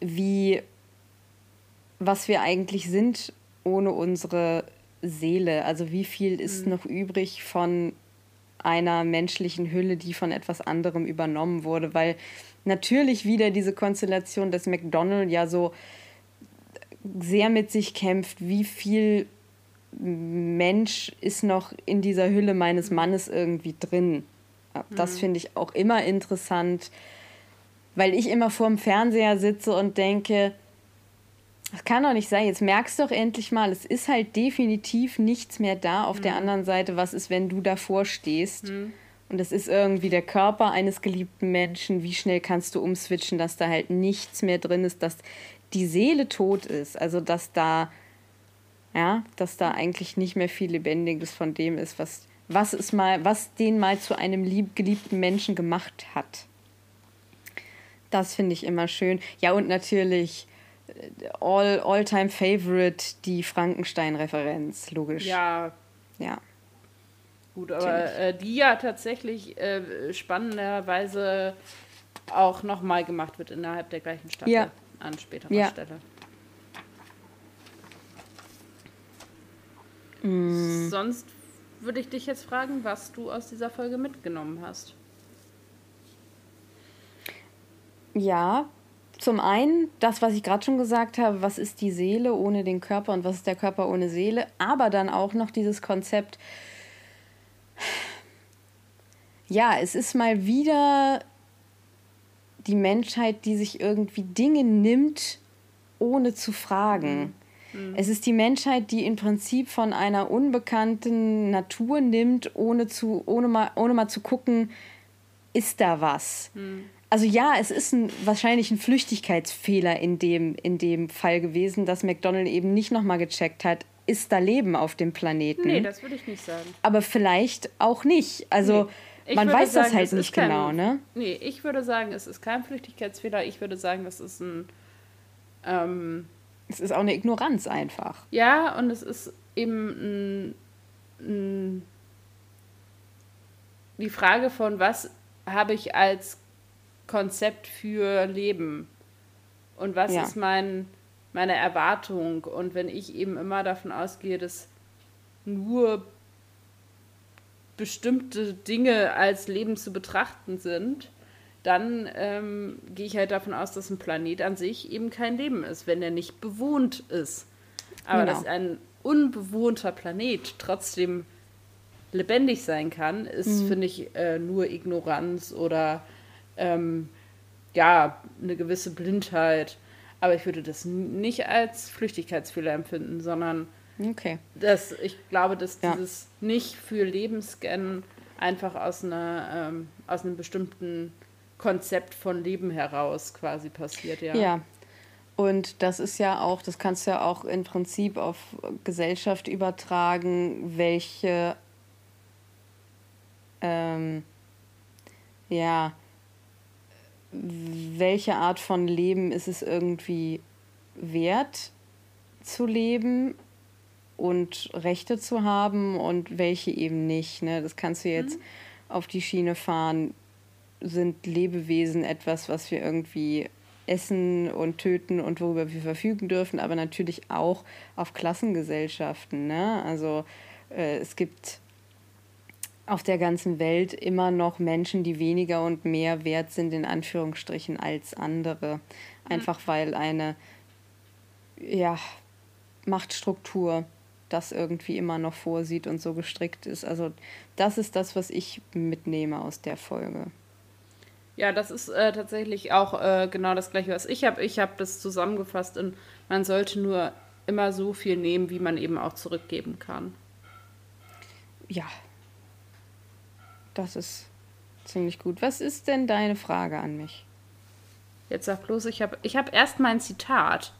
wie was wir eigentlich sind ohne unsere Seele. Also wie viel ist mhm. noch übrig von einer menschlichen Hülle, die von etwas anderem übernommen wurde. Weil natürlich wieder diese Konstellation, dass McDonald ja so sehr mit sich kämpft, wie viel Mensch ist noch in dieser Hülle meines Mannes irgendwie drin. Das mhm. finde ich auch immer interessant, weil ich immer vorm Fernseher sitze und denke, das kann doch nicht sein. Jetzt merkst du doch endlich mal, es ist halt definitiv nichts mehr da. Auf mhm. der anderen Seite, was ist, wenn du davor stehst? Mhm. Und es ist irgendwie der Körper eines geliebten Menschen. Wie schnell kannst du umswitchen, dass da halt nichts mehr drin ist, dass die Seele tot ist? Also, dass da, ja, dass da eigentlich nicht mehr viel Lebendiges von dem ist, was, was ist mal, was den mal zu einem lieb, geliebten Menschen gemacht hat. Das finde ich immer schön. Ja, und natürlich all, all-time favorite die Frankenstein-Referenz, logisch. Ja. Ja. Gut, aber äh, die ja tatsächlich äh, spannenderweise auch nochmal gemacht wird innerhalb der gleichen Staffel ja. an späterer ja. Stelle. Mm. Sonst würde ich dich jetzt fragen, was du aus dieser Folge mitgenommen hast. Ja, zum einen das, was ich gerade schon gesagt habe, was ist die Seele ohne den Körper und was ist der Körper ohne Seele, aber dann auch noch dieses Konzept, ja, es ist mal wieder die Menschheit, die sich irgendwie Dinge nimmt, ohne zu fragen. Mhm. Es ist die Menschheit, die im Prinzip von einer unbekannten Natur nimmt, ohne, zu, ohne, mal, ohne mal zu gucken, ist da was. Mhm also ja, es ist ein, wahrscheinlich ein Flüchtigkeitsfehler in dem, in dem Fall gewesen, dass McDonald eben nicht nochmal gecheckt hat, ist da Leben auf dem Planeten. Nee, das würde ich nicht sagen. Aber vielleicht auch nicht. Also nee, man weiß sagen, das halt nicht kein, genau, ne? Nee, ich würde sagen, es ist kein Flüchtigkeitsfehler. Ich würde sagen, es ist ein. Ähm, es ist auch eine Ignoranz einfach. Ja, und es ist eben ein, ein, die Frage von, was habe ich als Konzept für Leben? Und was ja. ist mein, meine Erwartung? Und wenn ich eben immer davon ausgehe, dass nur bestimmte Dinge als Leben zu betrachten sind, dann ähm, gehe ich halt davon aus, dass ein Planet an sich eben kein Leben ist, wenn er nicht bewohnt ist. Aber genau. dass ein unbewohnter Planet trotzdem lebendig sein kann, ist, mhm. finde ich, äh, nur Ignoranz oder ähm, ja, eine gewisse Blindheit. Aber ich würde das nicht als Flüchtigkeitsfehler empfinden, sondern okay. dass ich glaube, dass ja. dieses nicht für Lebensscannen einfach aus, einer, ähm, aus einem bestimmten Konzept von Leben heraus quasi passiert, ja. Ja. Und das ist ja auch, das kannst du ja auch im Prinzip auf Gesellschaft übertragen, welche ähm, ja, welche Art von Leben ist es irgendwie wert zu leben und Rechte zu haben und welche eben nicht. Ne? Das kannst du jetzt mhm. auf die Schiene fahren. Sind Lebewesen etwas, was wir irgendwie essen und töten und worüber wir verfügen dürfen, aber natürlich auch auf Klassengesellschaften. Ne? Also äh, es gibt auf der ganzen Welt immer noch Menschen, die weniger und mehr wert sind, in Anführungsstrichen, als andere. Einfach weil eine ja, Machtstruktur das irgendwie immer noch vorsieht und so gestrickt ist. Also das ist das, was ich mitnehme aus der Folge. Ja, das ist äh, tatsächlich auch äh, genau das gleiche, was ich habe. Ich habe das zusammengefasst in, man sollte nur immer so viel nehmen, wie man eben auch zurückgeben kann. Ja, das ist ziemlich gut. Was ist denn deine Frage an mich? Jetzt sag bloß, ich habe ich hab erst mein Zitat.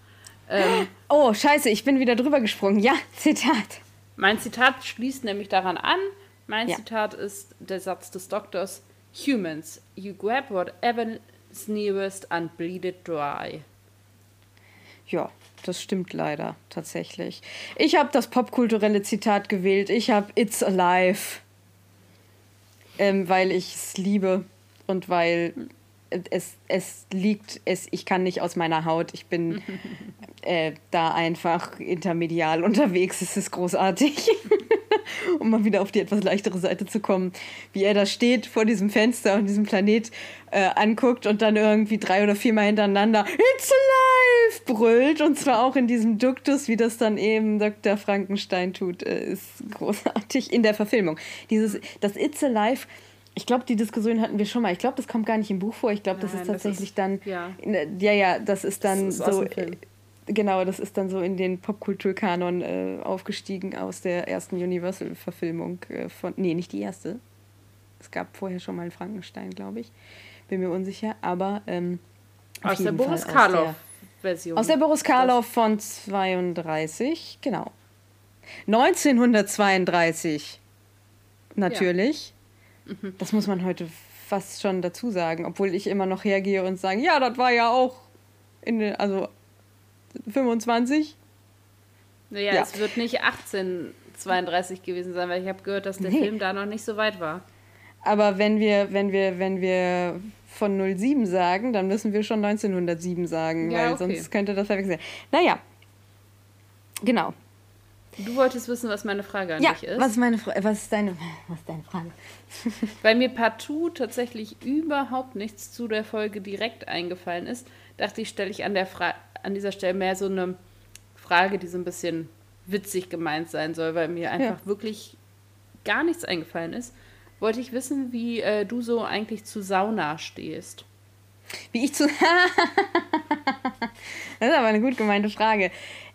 Ähm, oh, scheiße, ich bin wieder drüber gesprungen. Ja, Zitat. Mein Zitat schließt nämlich daran an. Mein ja. Zitat ist der Satz des Doktors: Humans, you grab whatever is nearest and bleed it dry. Ja, das stimmt leider tatsächlich. Ich habe das popkulturelle Zitat gewählt. Ich habe It's Alive ähm, weil ich es liebe und weil es, es liegt, es, ich kann nicht aus meiner Haut. Ich bin äh, da einfach intermedial unterwegs. Es ist großartig. um mal wieder auf die etwas leichtere Seite zu kommen. Wie er da steht vor diesem Fenster und diesem Planet äh, anguckt und dann irgendwie drei oder viermal hintereinander It's alive brüllt. Und zwar auch in diesem Duktus, wie das dann eben Dr. Frankenstein tut, äh, ist großartig in der Verfilmung. Dieses, das It's alive ich glaube, die Diskussion hatten wir schon mal. Ich glaube, das kommt gar nicht im Buch vor. Ich glaube, das ist tatsächlich das ist, dann. Ja. ja, ja, das ist dann das ist so. Genau, das ist dann so in den Popkulturkanon äh, aufgestiegen aus der ersten Universal-Verfilmung äh, von. Nee, nicht die erste. Es gab vorher schon mal einen Frankenstein, glaube ich. Bin mir unsicher, aber. Ähm, aus der Boris Karloff-Version. Aus der Boris Karloff von 32, genau. 1932. Natürlich. Ja. Mhm. Das muss man heute fast schon dazu sagen, obwohl ich immer noch hergehe und sage, ja, das war ja auch in den, also 25. Naja, ja. es wird nicht 1832 gewesen sein, weil ich habe gehört, dass der nee. Film da noch nicht so weit war. Aber wenn wir, wenn wir, wenn wir von 07 sagen, dann müssen wir schon 1907 sagen, ja, weil okay. sonst könnte das verwechseln. Naja, genau. Du wolltest wissen, was meine Frage an ja, dich ist. Was meine was, ist deine, was ist deine Frage? Weil mir partout tatsächlich überhaupt nichts zu der Folge direkt eingefallen ist, dachte ich, stelle ich an, der an dieser Stelle mehr so eine Frage, die so ein bisschen witzig gemeint sein soll, weil mir einfach ja. wirklich gar nichts eingefallen ist. Wollte ich wissen, wie äh, du so eigentlich zu Sauna stehst. Wie ich zu. das ist aber eine gut gemeinte Frage.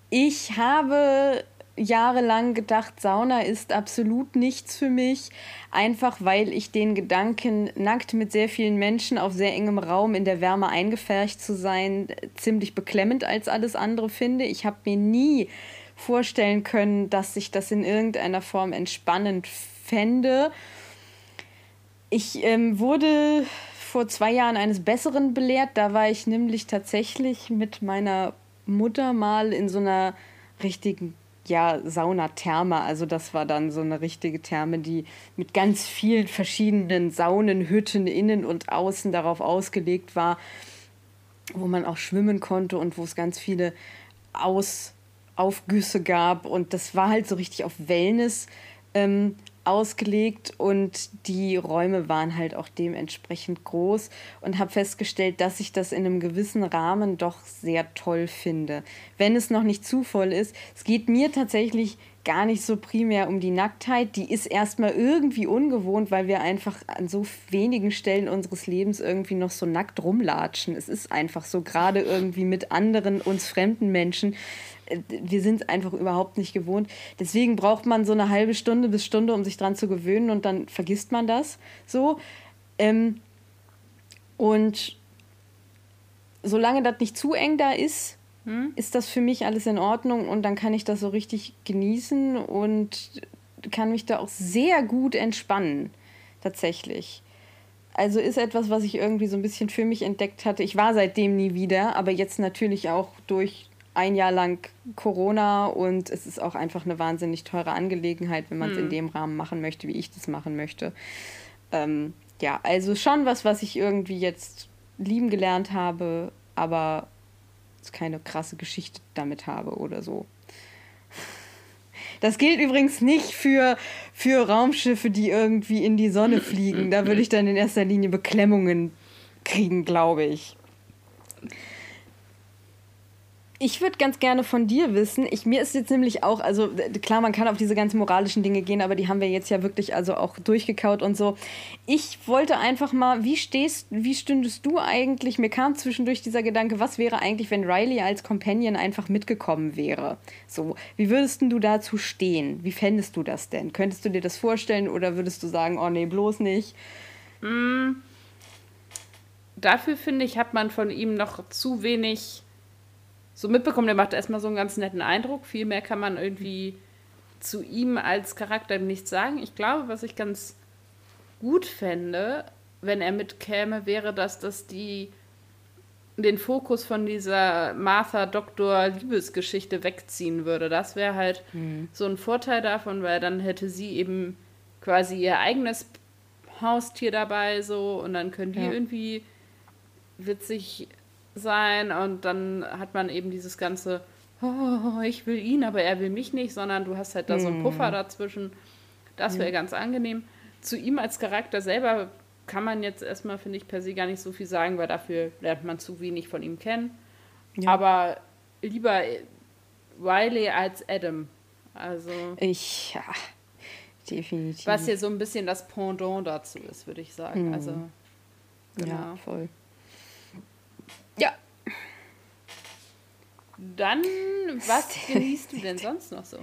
Ich habe jahrelang gedacht, Sauna ist absolut nichts für mich, einfach weil ich den Gedanken, nackt mit sehr vielen Menschen auf sehr engem Raum in der Wärme eingefärcht zu sein, ziemlich beklemmend als alles andere finde. Ich habe mir nie vorstellen können, dass ich das in irgendeiner Form entspannend fände. Ich ähm, wurde vor zwei Jahren eines Besseren belehrt. Da war ich nämlich tatsächlich mit meiner Mutter mal in so einer richtigen ja Saunatherme. Also das war dann so eine richtige Therme, die mit ganz vielen verschiedenen Saunenhütten innen und außen darauf ausgelegt war, wo man auch schwimmen konnte und wo es ganz viele Aus Aufgüsse gab. Und das war halt so richtig auf Wellness ähm, ausgelegt und die Räume waren halt auch dementsprechend groß und habe festgestellt, dass ich das in einem gewissen Rahmen doch sehr toll finde. Wenn es noch nicht zu voll ist, es geht mir tatsächlich gar nicht so primär um die Nacktheit, die ist erstmal irgendwie ungewohnt, weil wir einfach an so wenigen Stellen unseres Lebens irgendwie noch so nackt rumlatschen. Es ist einfach so, gerade irgendwie mit anderen uns fremden Menschen wir sind es einfach überhaupt nicht gewohnt. Deswegen braucht man so eine halbe Stunde bis Stunde, um sich dran zu gewöhnen und dann vergisst man das so. Ähm, und solange das nicht zu eng da ist, hm? ist das für mich alles in Ordnung und dann kann ich das so richtig genießen und kann mich da auch sehr gut entspannen, tatsächlich. Also ist etwas, was ich irgendwie so ein bisschen für mich entdeckt hatte. Ich war seitdem nie wieder, aber jetzt natürlich auch durch ein Jahr lang Corona und es ist auch einfach eine wahnsinnig teure Angelegenheit, wenn man es hm. in dem Rahmen machen möchte, wie ich das machen möchte. Ähm, ja, also schon was, was ich irgendwie jetzt lieben gelernt habe, aber keine krasse Geschichte damit habe oder so. Das gilt übrigens nicht für, für Raumschiffe, die irgendwie in die Sonne fliegen. Da würde ich dann in erster Linie Beklemmungen kriegen, glaube ich. Ich würde ganz gerne von dir wissen, ich, mir ist jetzt nämlich auch, also klar, man kann auf diese ganzen moralischen Dinge gehen, aber die haben wir jetzt ja wirklich also auch durchgekaut und so. Ich wollte einfach mal, wie stehst, wie stündest du eigentlich, mir kam zwischendurch dieser Gedanke, was wäre eigentlich, wenn Riley als Companion einfach mitgekommen wäre? So, wie würdest du dazu stehen? Wie fändest du das denn? Könntest du dir das vorstellen oder würdest du sagen, oh nee, bloß nicht? Mm. Dafür finde ich, hat man von ihm noch zu wenig so mitbekommen. Der macht erstmal so einen ganz netten Eindruck. Viel mehr kann man irgendwie zu ihm als Charakter nicht sagen. Ich glaube, was ich ganz gut fände, wenn er mitkäme, wäre, dass das die den Fokus von dieser Martha-Doktor-Liebesgeschichte wegziehen würde. Das wäre halt mhm. so ein Vorteil davon, weil dann hätte sie eben quasi ihr eigenes Haustier dabei so und dann können die ja. irgendwie witzig sein und dann hat man eben dieses ganze, oh, ich will ihn, aber er will mich nicht, sondern du hast halt da so einen Puffer mhm. dazwischen. Das wäre mhm. ganz angenehm. Zu ihm als Charakter selber kann man jetzt erstmal, finde ich, per se gar nicht so viel sagen, weil dafür lernt man zu wenig von ihm kennen. Ja. Aber lieber Riley als Adam. Also. Ich, ja, definitiv. Was hier so ein bisschen das Pendant dazu ist, würde ich sagen. Mhm. Also. Genau. Ja, voll. Dann, was genießt du denn sonst noch so?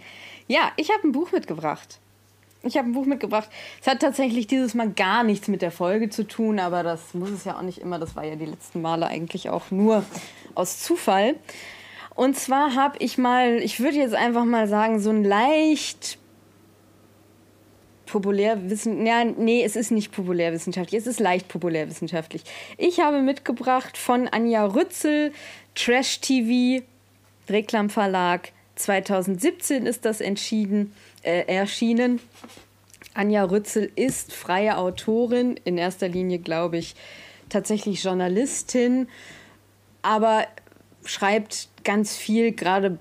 Ja, ich habe ein Buch mitgebracht. Ich habe ein Buch mitgebracht. Es hat tatsächlich dieses Mal gar nichts mit der Folge zu tun, aber das muss es ja auch nicht immer. Das war ja die letzten Male eigentlich auch nur aus Zufall. Und zwar habe ich mal, ich würde jetzt einfach mal sagen, so ein leicht populärwissenschaftlich. Ja, nee, es ist nicht populärwissenschaftlich, es ist leicht populärwissenschaftlich. Ich habe mitgebracht von Anja Rützel, Trash TV, Reklamverlag. 2017 ist das entschieden, äh, erschienen. Anja Rützel ist freie Autorin, in erster Linie glaube ich tatsächlich Journalistin, aber schreibt ganz viel, gerade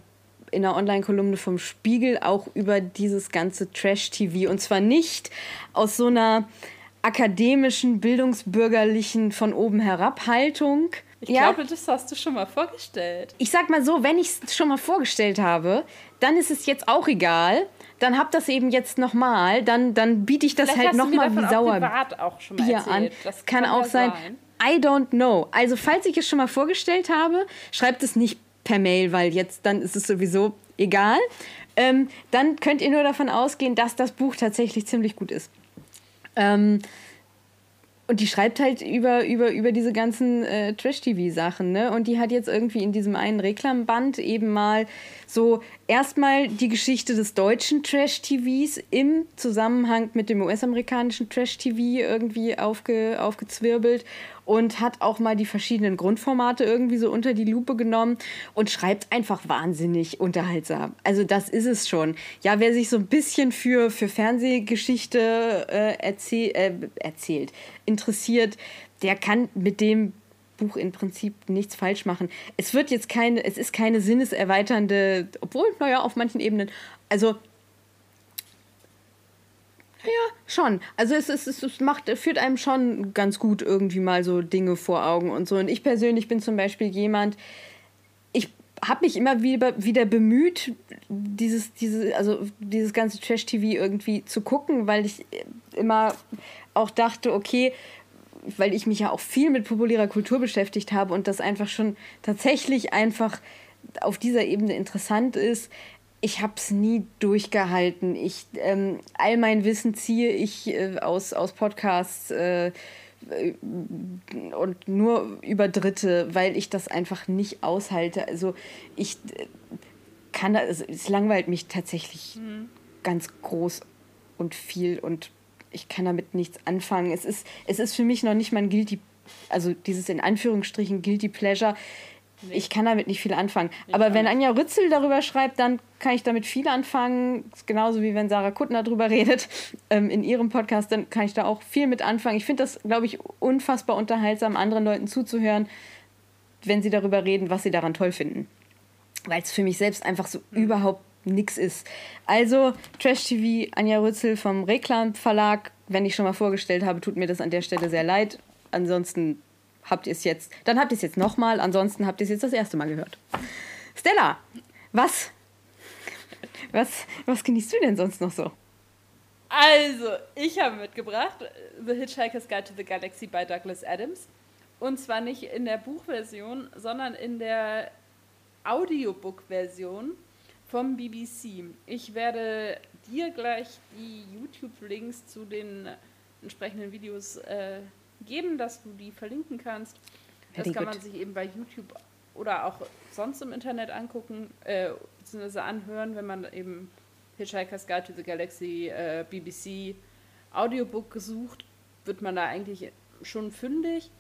in einer Online-Kolumne vom Spiegel auch über dieses ganze Trash-TV. Und zwar nicht aus so einer akademischen, bildungsbürgerlichen, von oben herab Haltung. Ich ja. glaube, das hast du schon mal vorgestellt. Ich sag mal so, wenn ich es schon mal vorgestellt habe, dann ist es jetzt auch egal. Dann hab das eben jetzt nochmal. Dann, dann biete ich das Vielleicht halt nochmal wie sauer auch schon mal Bier an. Das kann, kann auch sein. sein. I don't know. Also, falls ich es schon mal vorgestellt habe, schreibt es nicht per Mail, weil jetzt dann ist es sowieso egal. Ähm, dann könnt ihr nur davon ausgehen, dass das Buch tatsächlich ziemlich gut ist. Ähm, und die schreibt halt über, über, über diese ganzen äh, Trash-TV-Sachen, ne? Und die hat jetzt irgendwie in diesem einen Reklamband eben mal so erstmal die Geschichte des deutschen Trash-TVs im Zusammenhang mit dem US-amerikanischen Trash-TV irgendwie aufge, aufgezwirbelt und hat auch mal die verschiedenen Grundformate irgendwie so unter die Lupe genommen und schreibt einfach wahnsinnig unterhaltsam. Also das ist es schon. Ja, wer sich so ein bisschen für, für Fernsehgeschichte äh, erzähl, äh, erzählt, interessiert, der kann mit dem Buch im Prinzip nichts falsch machen. Es wird jetzt keine, es ist keine sinneserweiternde, obwohl, naja, auf manchen Ebenen, also ja, schon. Also es, es, es macht, führt einem schon ganz gut irgendwie mal so Dinge vor Augen und so. Und ich persönlich bin zum Beispiel jemand, ich habe mich immer wieder, wieder bemüht, dieses, diese, also dieses ganze Trash-TV irgendwie zu gucken, weil ich immer auch dachte, okay, weil ich mich ja auch viel mit populärer Kultur beschäftigt habe und das einfach schon tatsächlich einfach auf dieser Ebene interessant ist. Ich habe es nie durchgehalten. Ich, ähm, all mein Wissen ziehe ich äh, aus, aus Podcasts äh, und nur über Dritte, weil ich das einfach nicht aushalte. Also ich äh, kann das, es langweilt mich tatsächlich mhm. ganz groß und viel und ich kann damit nichts anfangen. Es ist, es ist für mich noch nicht mal ein Guilty, also dieses in Anführungsstrichen Guilty Pleasure. Nee. Ich kann damit nicht viel anfangen. Ich Aber wenn Anja Rützel darüber schreibt, dann kann ich damit viel anfangen. Genauso wie wenn Sarah Kuttner darüber redet ähm, in ihrem Podcast, dann kann ich da auch viel mit anfangen. Ich finde das, glaube ich, unfassbar unterhaltsam, anderen Leuten zuzuhören, wenn sie darüber reden, was sie daran toll finden. Weil es für mich selbst einfach so mhm. überhaupt nichts ist. Also Trash TV, Anja Rützel vom Reklam Verlag. Wenn ich schon mal vorgestellt habe, tut mir das an der Stelle sehr leid. Ansonsten habt ihr es jetzt, dann habt ihr es jetzt nochmal, ansonsten habt ihr es jetzt das erste Mal gehört. Stella, was, was, was genießt du denn sonst noch so? Also, ich habe mitgebracht The Hitchhiker's Guide to the Galaxy by Douglas Adams. Und zwar nicht in der Buchversion, sondern in der Audiobook-Version vom BBC. Ich werde dir gleich die YouTube-Links zu den entsprechenden Videos äh, geben, dass du die verlinken kannst. Das kann man sich eben bei YouTube oder auch sonst im Internet angucken, äh, bzw. anhören, wenn man eben Hitchhiker's Guide to the Galaxy äh, BBC Audiobook gesucht, wird man da eigentlich schon fündig.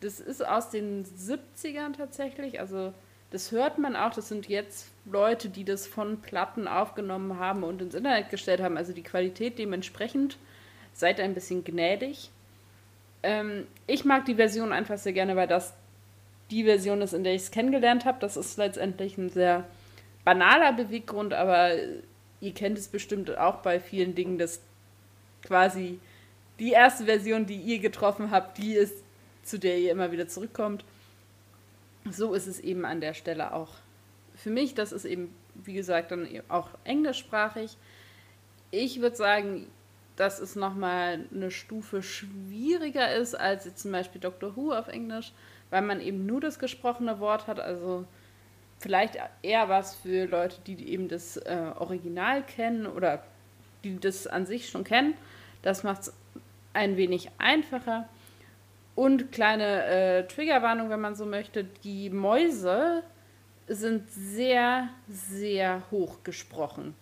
Das ist aus den 70ern tatsächlich, also das hört man auch, das sind jetzt Leute, die das von Platten aufgenommen haben und ins Internet gestellt haben, also die Qualität dementsprechend. Seid ein bisschen gnädig. Ähm, ich mag die Version einfach sehr gerne, weil das die Version ist, in der ich es kennengelernt habe. Das ist letztendlich ein sehr banaler Beweggrund, aber ihr kennt es bestimmt auch bei vielen Dingen, dass quasi die erste Version, die ihr getroffen habt, die ist, zu der ihr immer wieder zurückkommt. So ist es eben an der Stelle auch für mich. Das ist eben, wie gesagt, dann auch englischsprachig. Ich würde sagen, dass es nochmal eine Stufe schwieriger ist als jetzt zum Beispiel Doctor Who auf Englisch, weil man eben nur das gesprochene Wort hat. Also vielleicht eher was für Leute, die eben das äh, Original kennen oder die das an sich schon kennen. Das macht es ein wenig einfacher. Und kleine äh, Triggerwarnung, wenn man so möchte, die Mäuse sind sehr, sehr hoch gesprochen.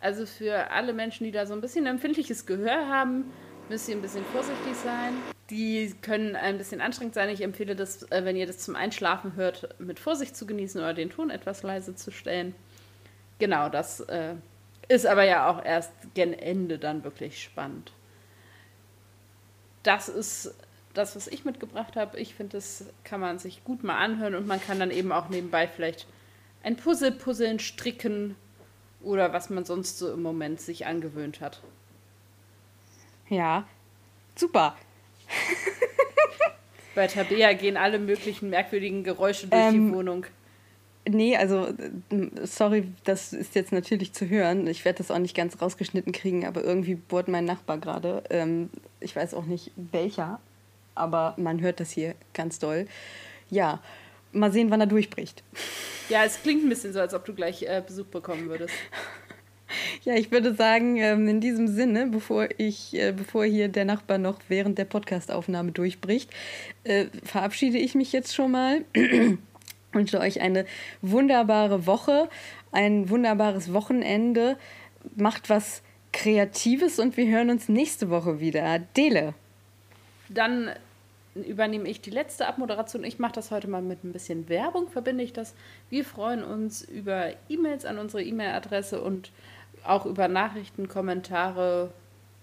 Also für alle Menschen, die da so ein bisschen empfindliches Gehör haben, müsst ihr ein bisschen vorsichtig sein. Die können ein bisschen anstrengend sein. Ich empfehle das, äh, wenn ihr das zum Einschlafen hört, mit Vorsicht zu genießen oder den Ton etwas leise zu stellen. Genau, das äh, ist aber ja auch erst gen Ende dann wirklich spannend. Das ist das, was ich mitgebracht habe. Ich finde, das kann man sich gut mal anhören und man kann dann eben auch nebenbei vielleicht ein Puzzle puzzeln, stricken oder was man sonst so im Moment sich angewöhnt hat. Ja, super. Bei Tabea gehen alle möglichen merkwürdigen Geräusche durch ähm, die Wohnung. Nee, also sorry, das ist jetzt natürlich zu hören. Ich werde das auch nicht ganz rausgeschnitten kriegen, aber irgendwie bohrt mein Nachbar gerade. Ähm, ich weiß auch nicht welcher, aber man hört das hier ganz doll. Ja, mal sehen, wann er durchbricht. Ja, es klingt ein bisschen so, als ob du gleich äh, Besuch bekommen würdest. Ja, ich würde sagen, ähm, in diesem Sinne, bevor ich, äh, bevor hier der Nachbar noch während der Podcastaufnahme durchbricht, äh, verabschiede ich mich jetzt schon mal. wünsche euch eine wunderbare Woche, ein wunderbares Wochenende. Macht was Kreatives und wir hören uns nächste Woche wieder. Dele. Dann übernehme ich die letzte Abmoderation. Ich mache das heute mal mit ein bisschen Werbung, verbinde ich das. Wir freuen uns über E-Mails an unsere E-Mail-Adresse und auch über Nachrichten, Kommentare,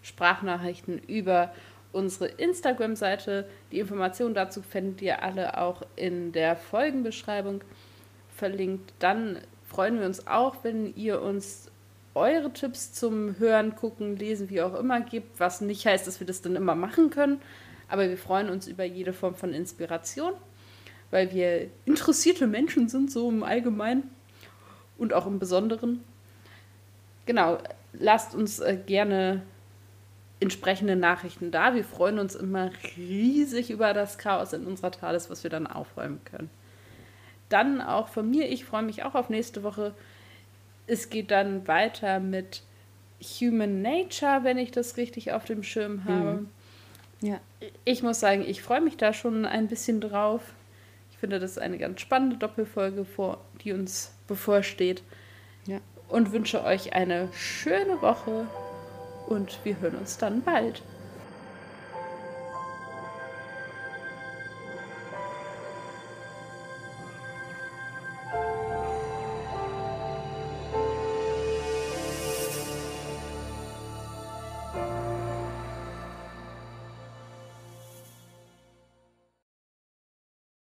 Sprachnachrichten über unsere Instagram-Seite. Die Informationen dazu findet ihr alle auch in der Folgenbeschreibung verlinkt. Dann freuen wir uns auch, wenn ihr uns eure Tipps zum Hören, Gucken, Lesen, wie auch immer gibt, was nicht heißt, dass wir das dann immer machen können. Aber wir freuen uns über jede Form von Inspiration, weil wir interessierte Menschen sind, so im Allgemeinen und auch im Besonderen. Genau, lasst uns äh, gerne entsprechende Nachrichten da. Wir freuen uns immer riesig über das Chaos in unserer Talis, was wir dann aufräumen können. Dann auch von mir, ich freue mich auch auf nächste Woche. Es geht dann weiter mit Human Nature, wenn ich das richtig auf dem Schirm habe. Mhm. Ja. Ich muss sagen, ich freue mich da schon ein bisschen drauf. Ich finde, das ist eine ganz spannende Doppelfolge, vor, die uns bevorsteht. Ja. Und wünsche euch eine schöne Woche und wir hören uns dann bald.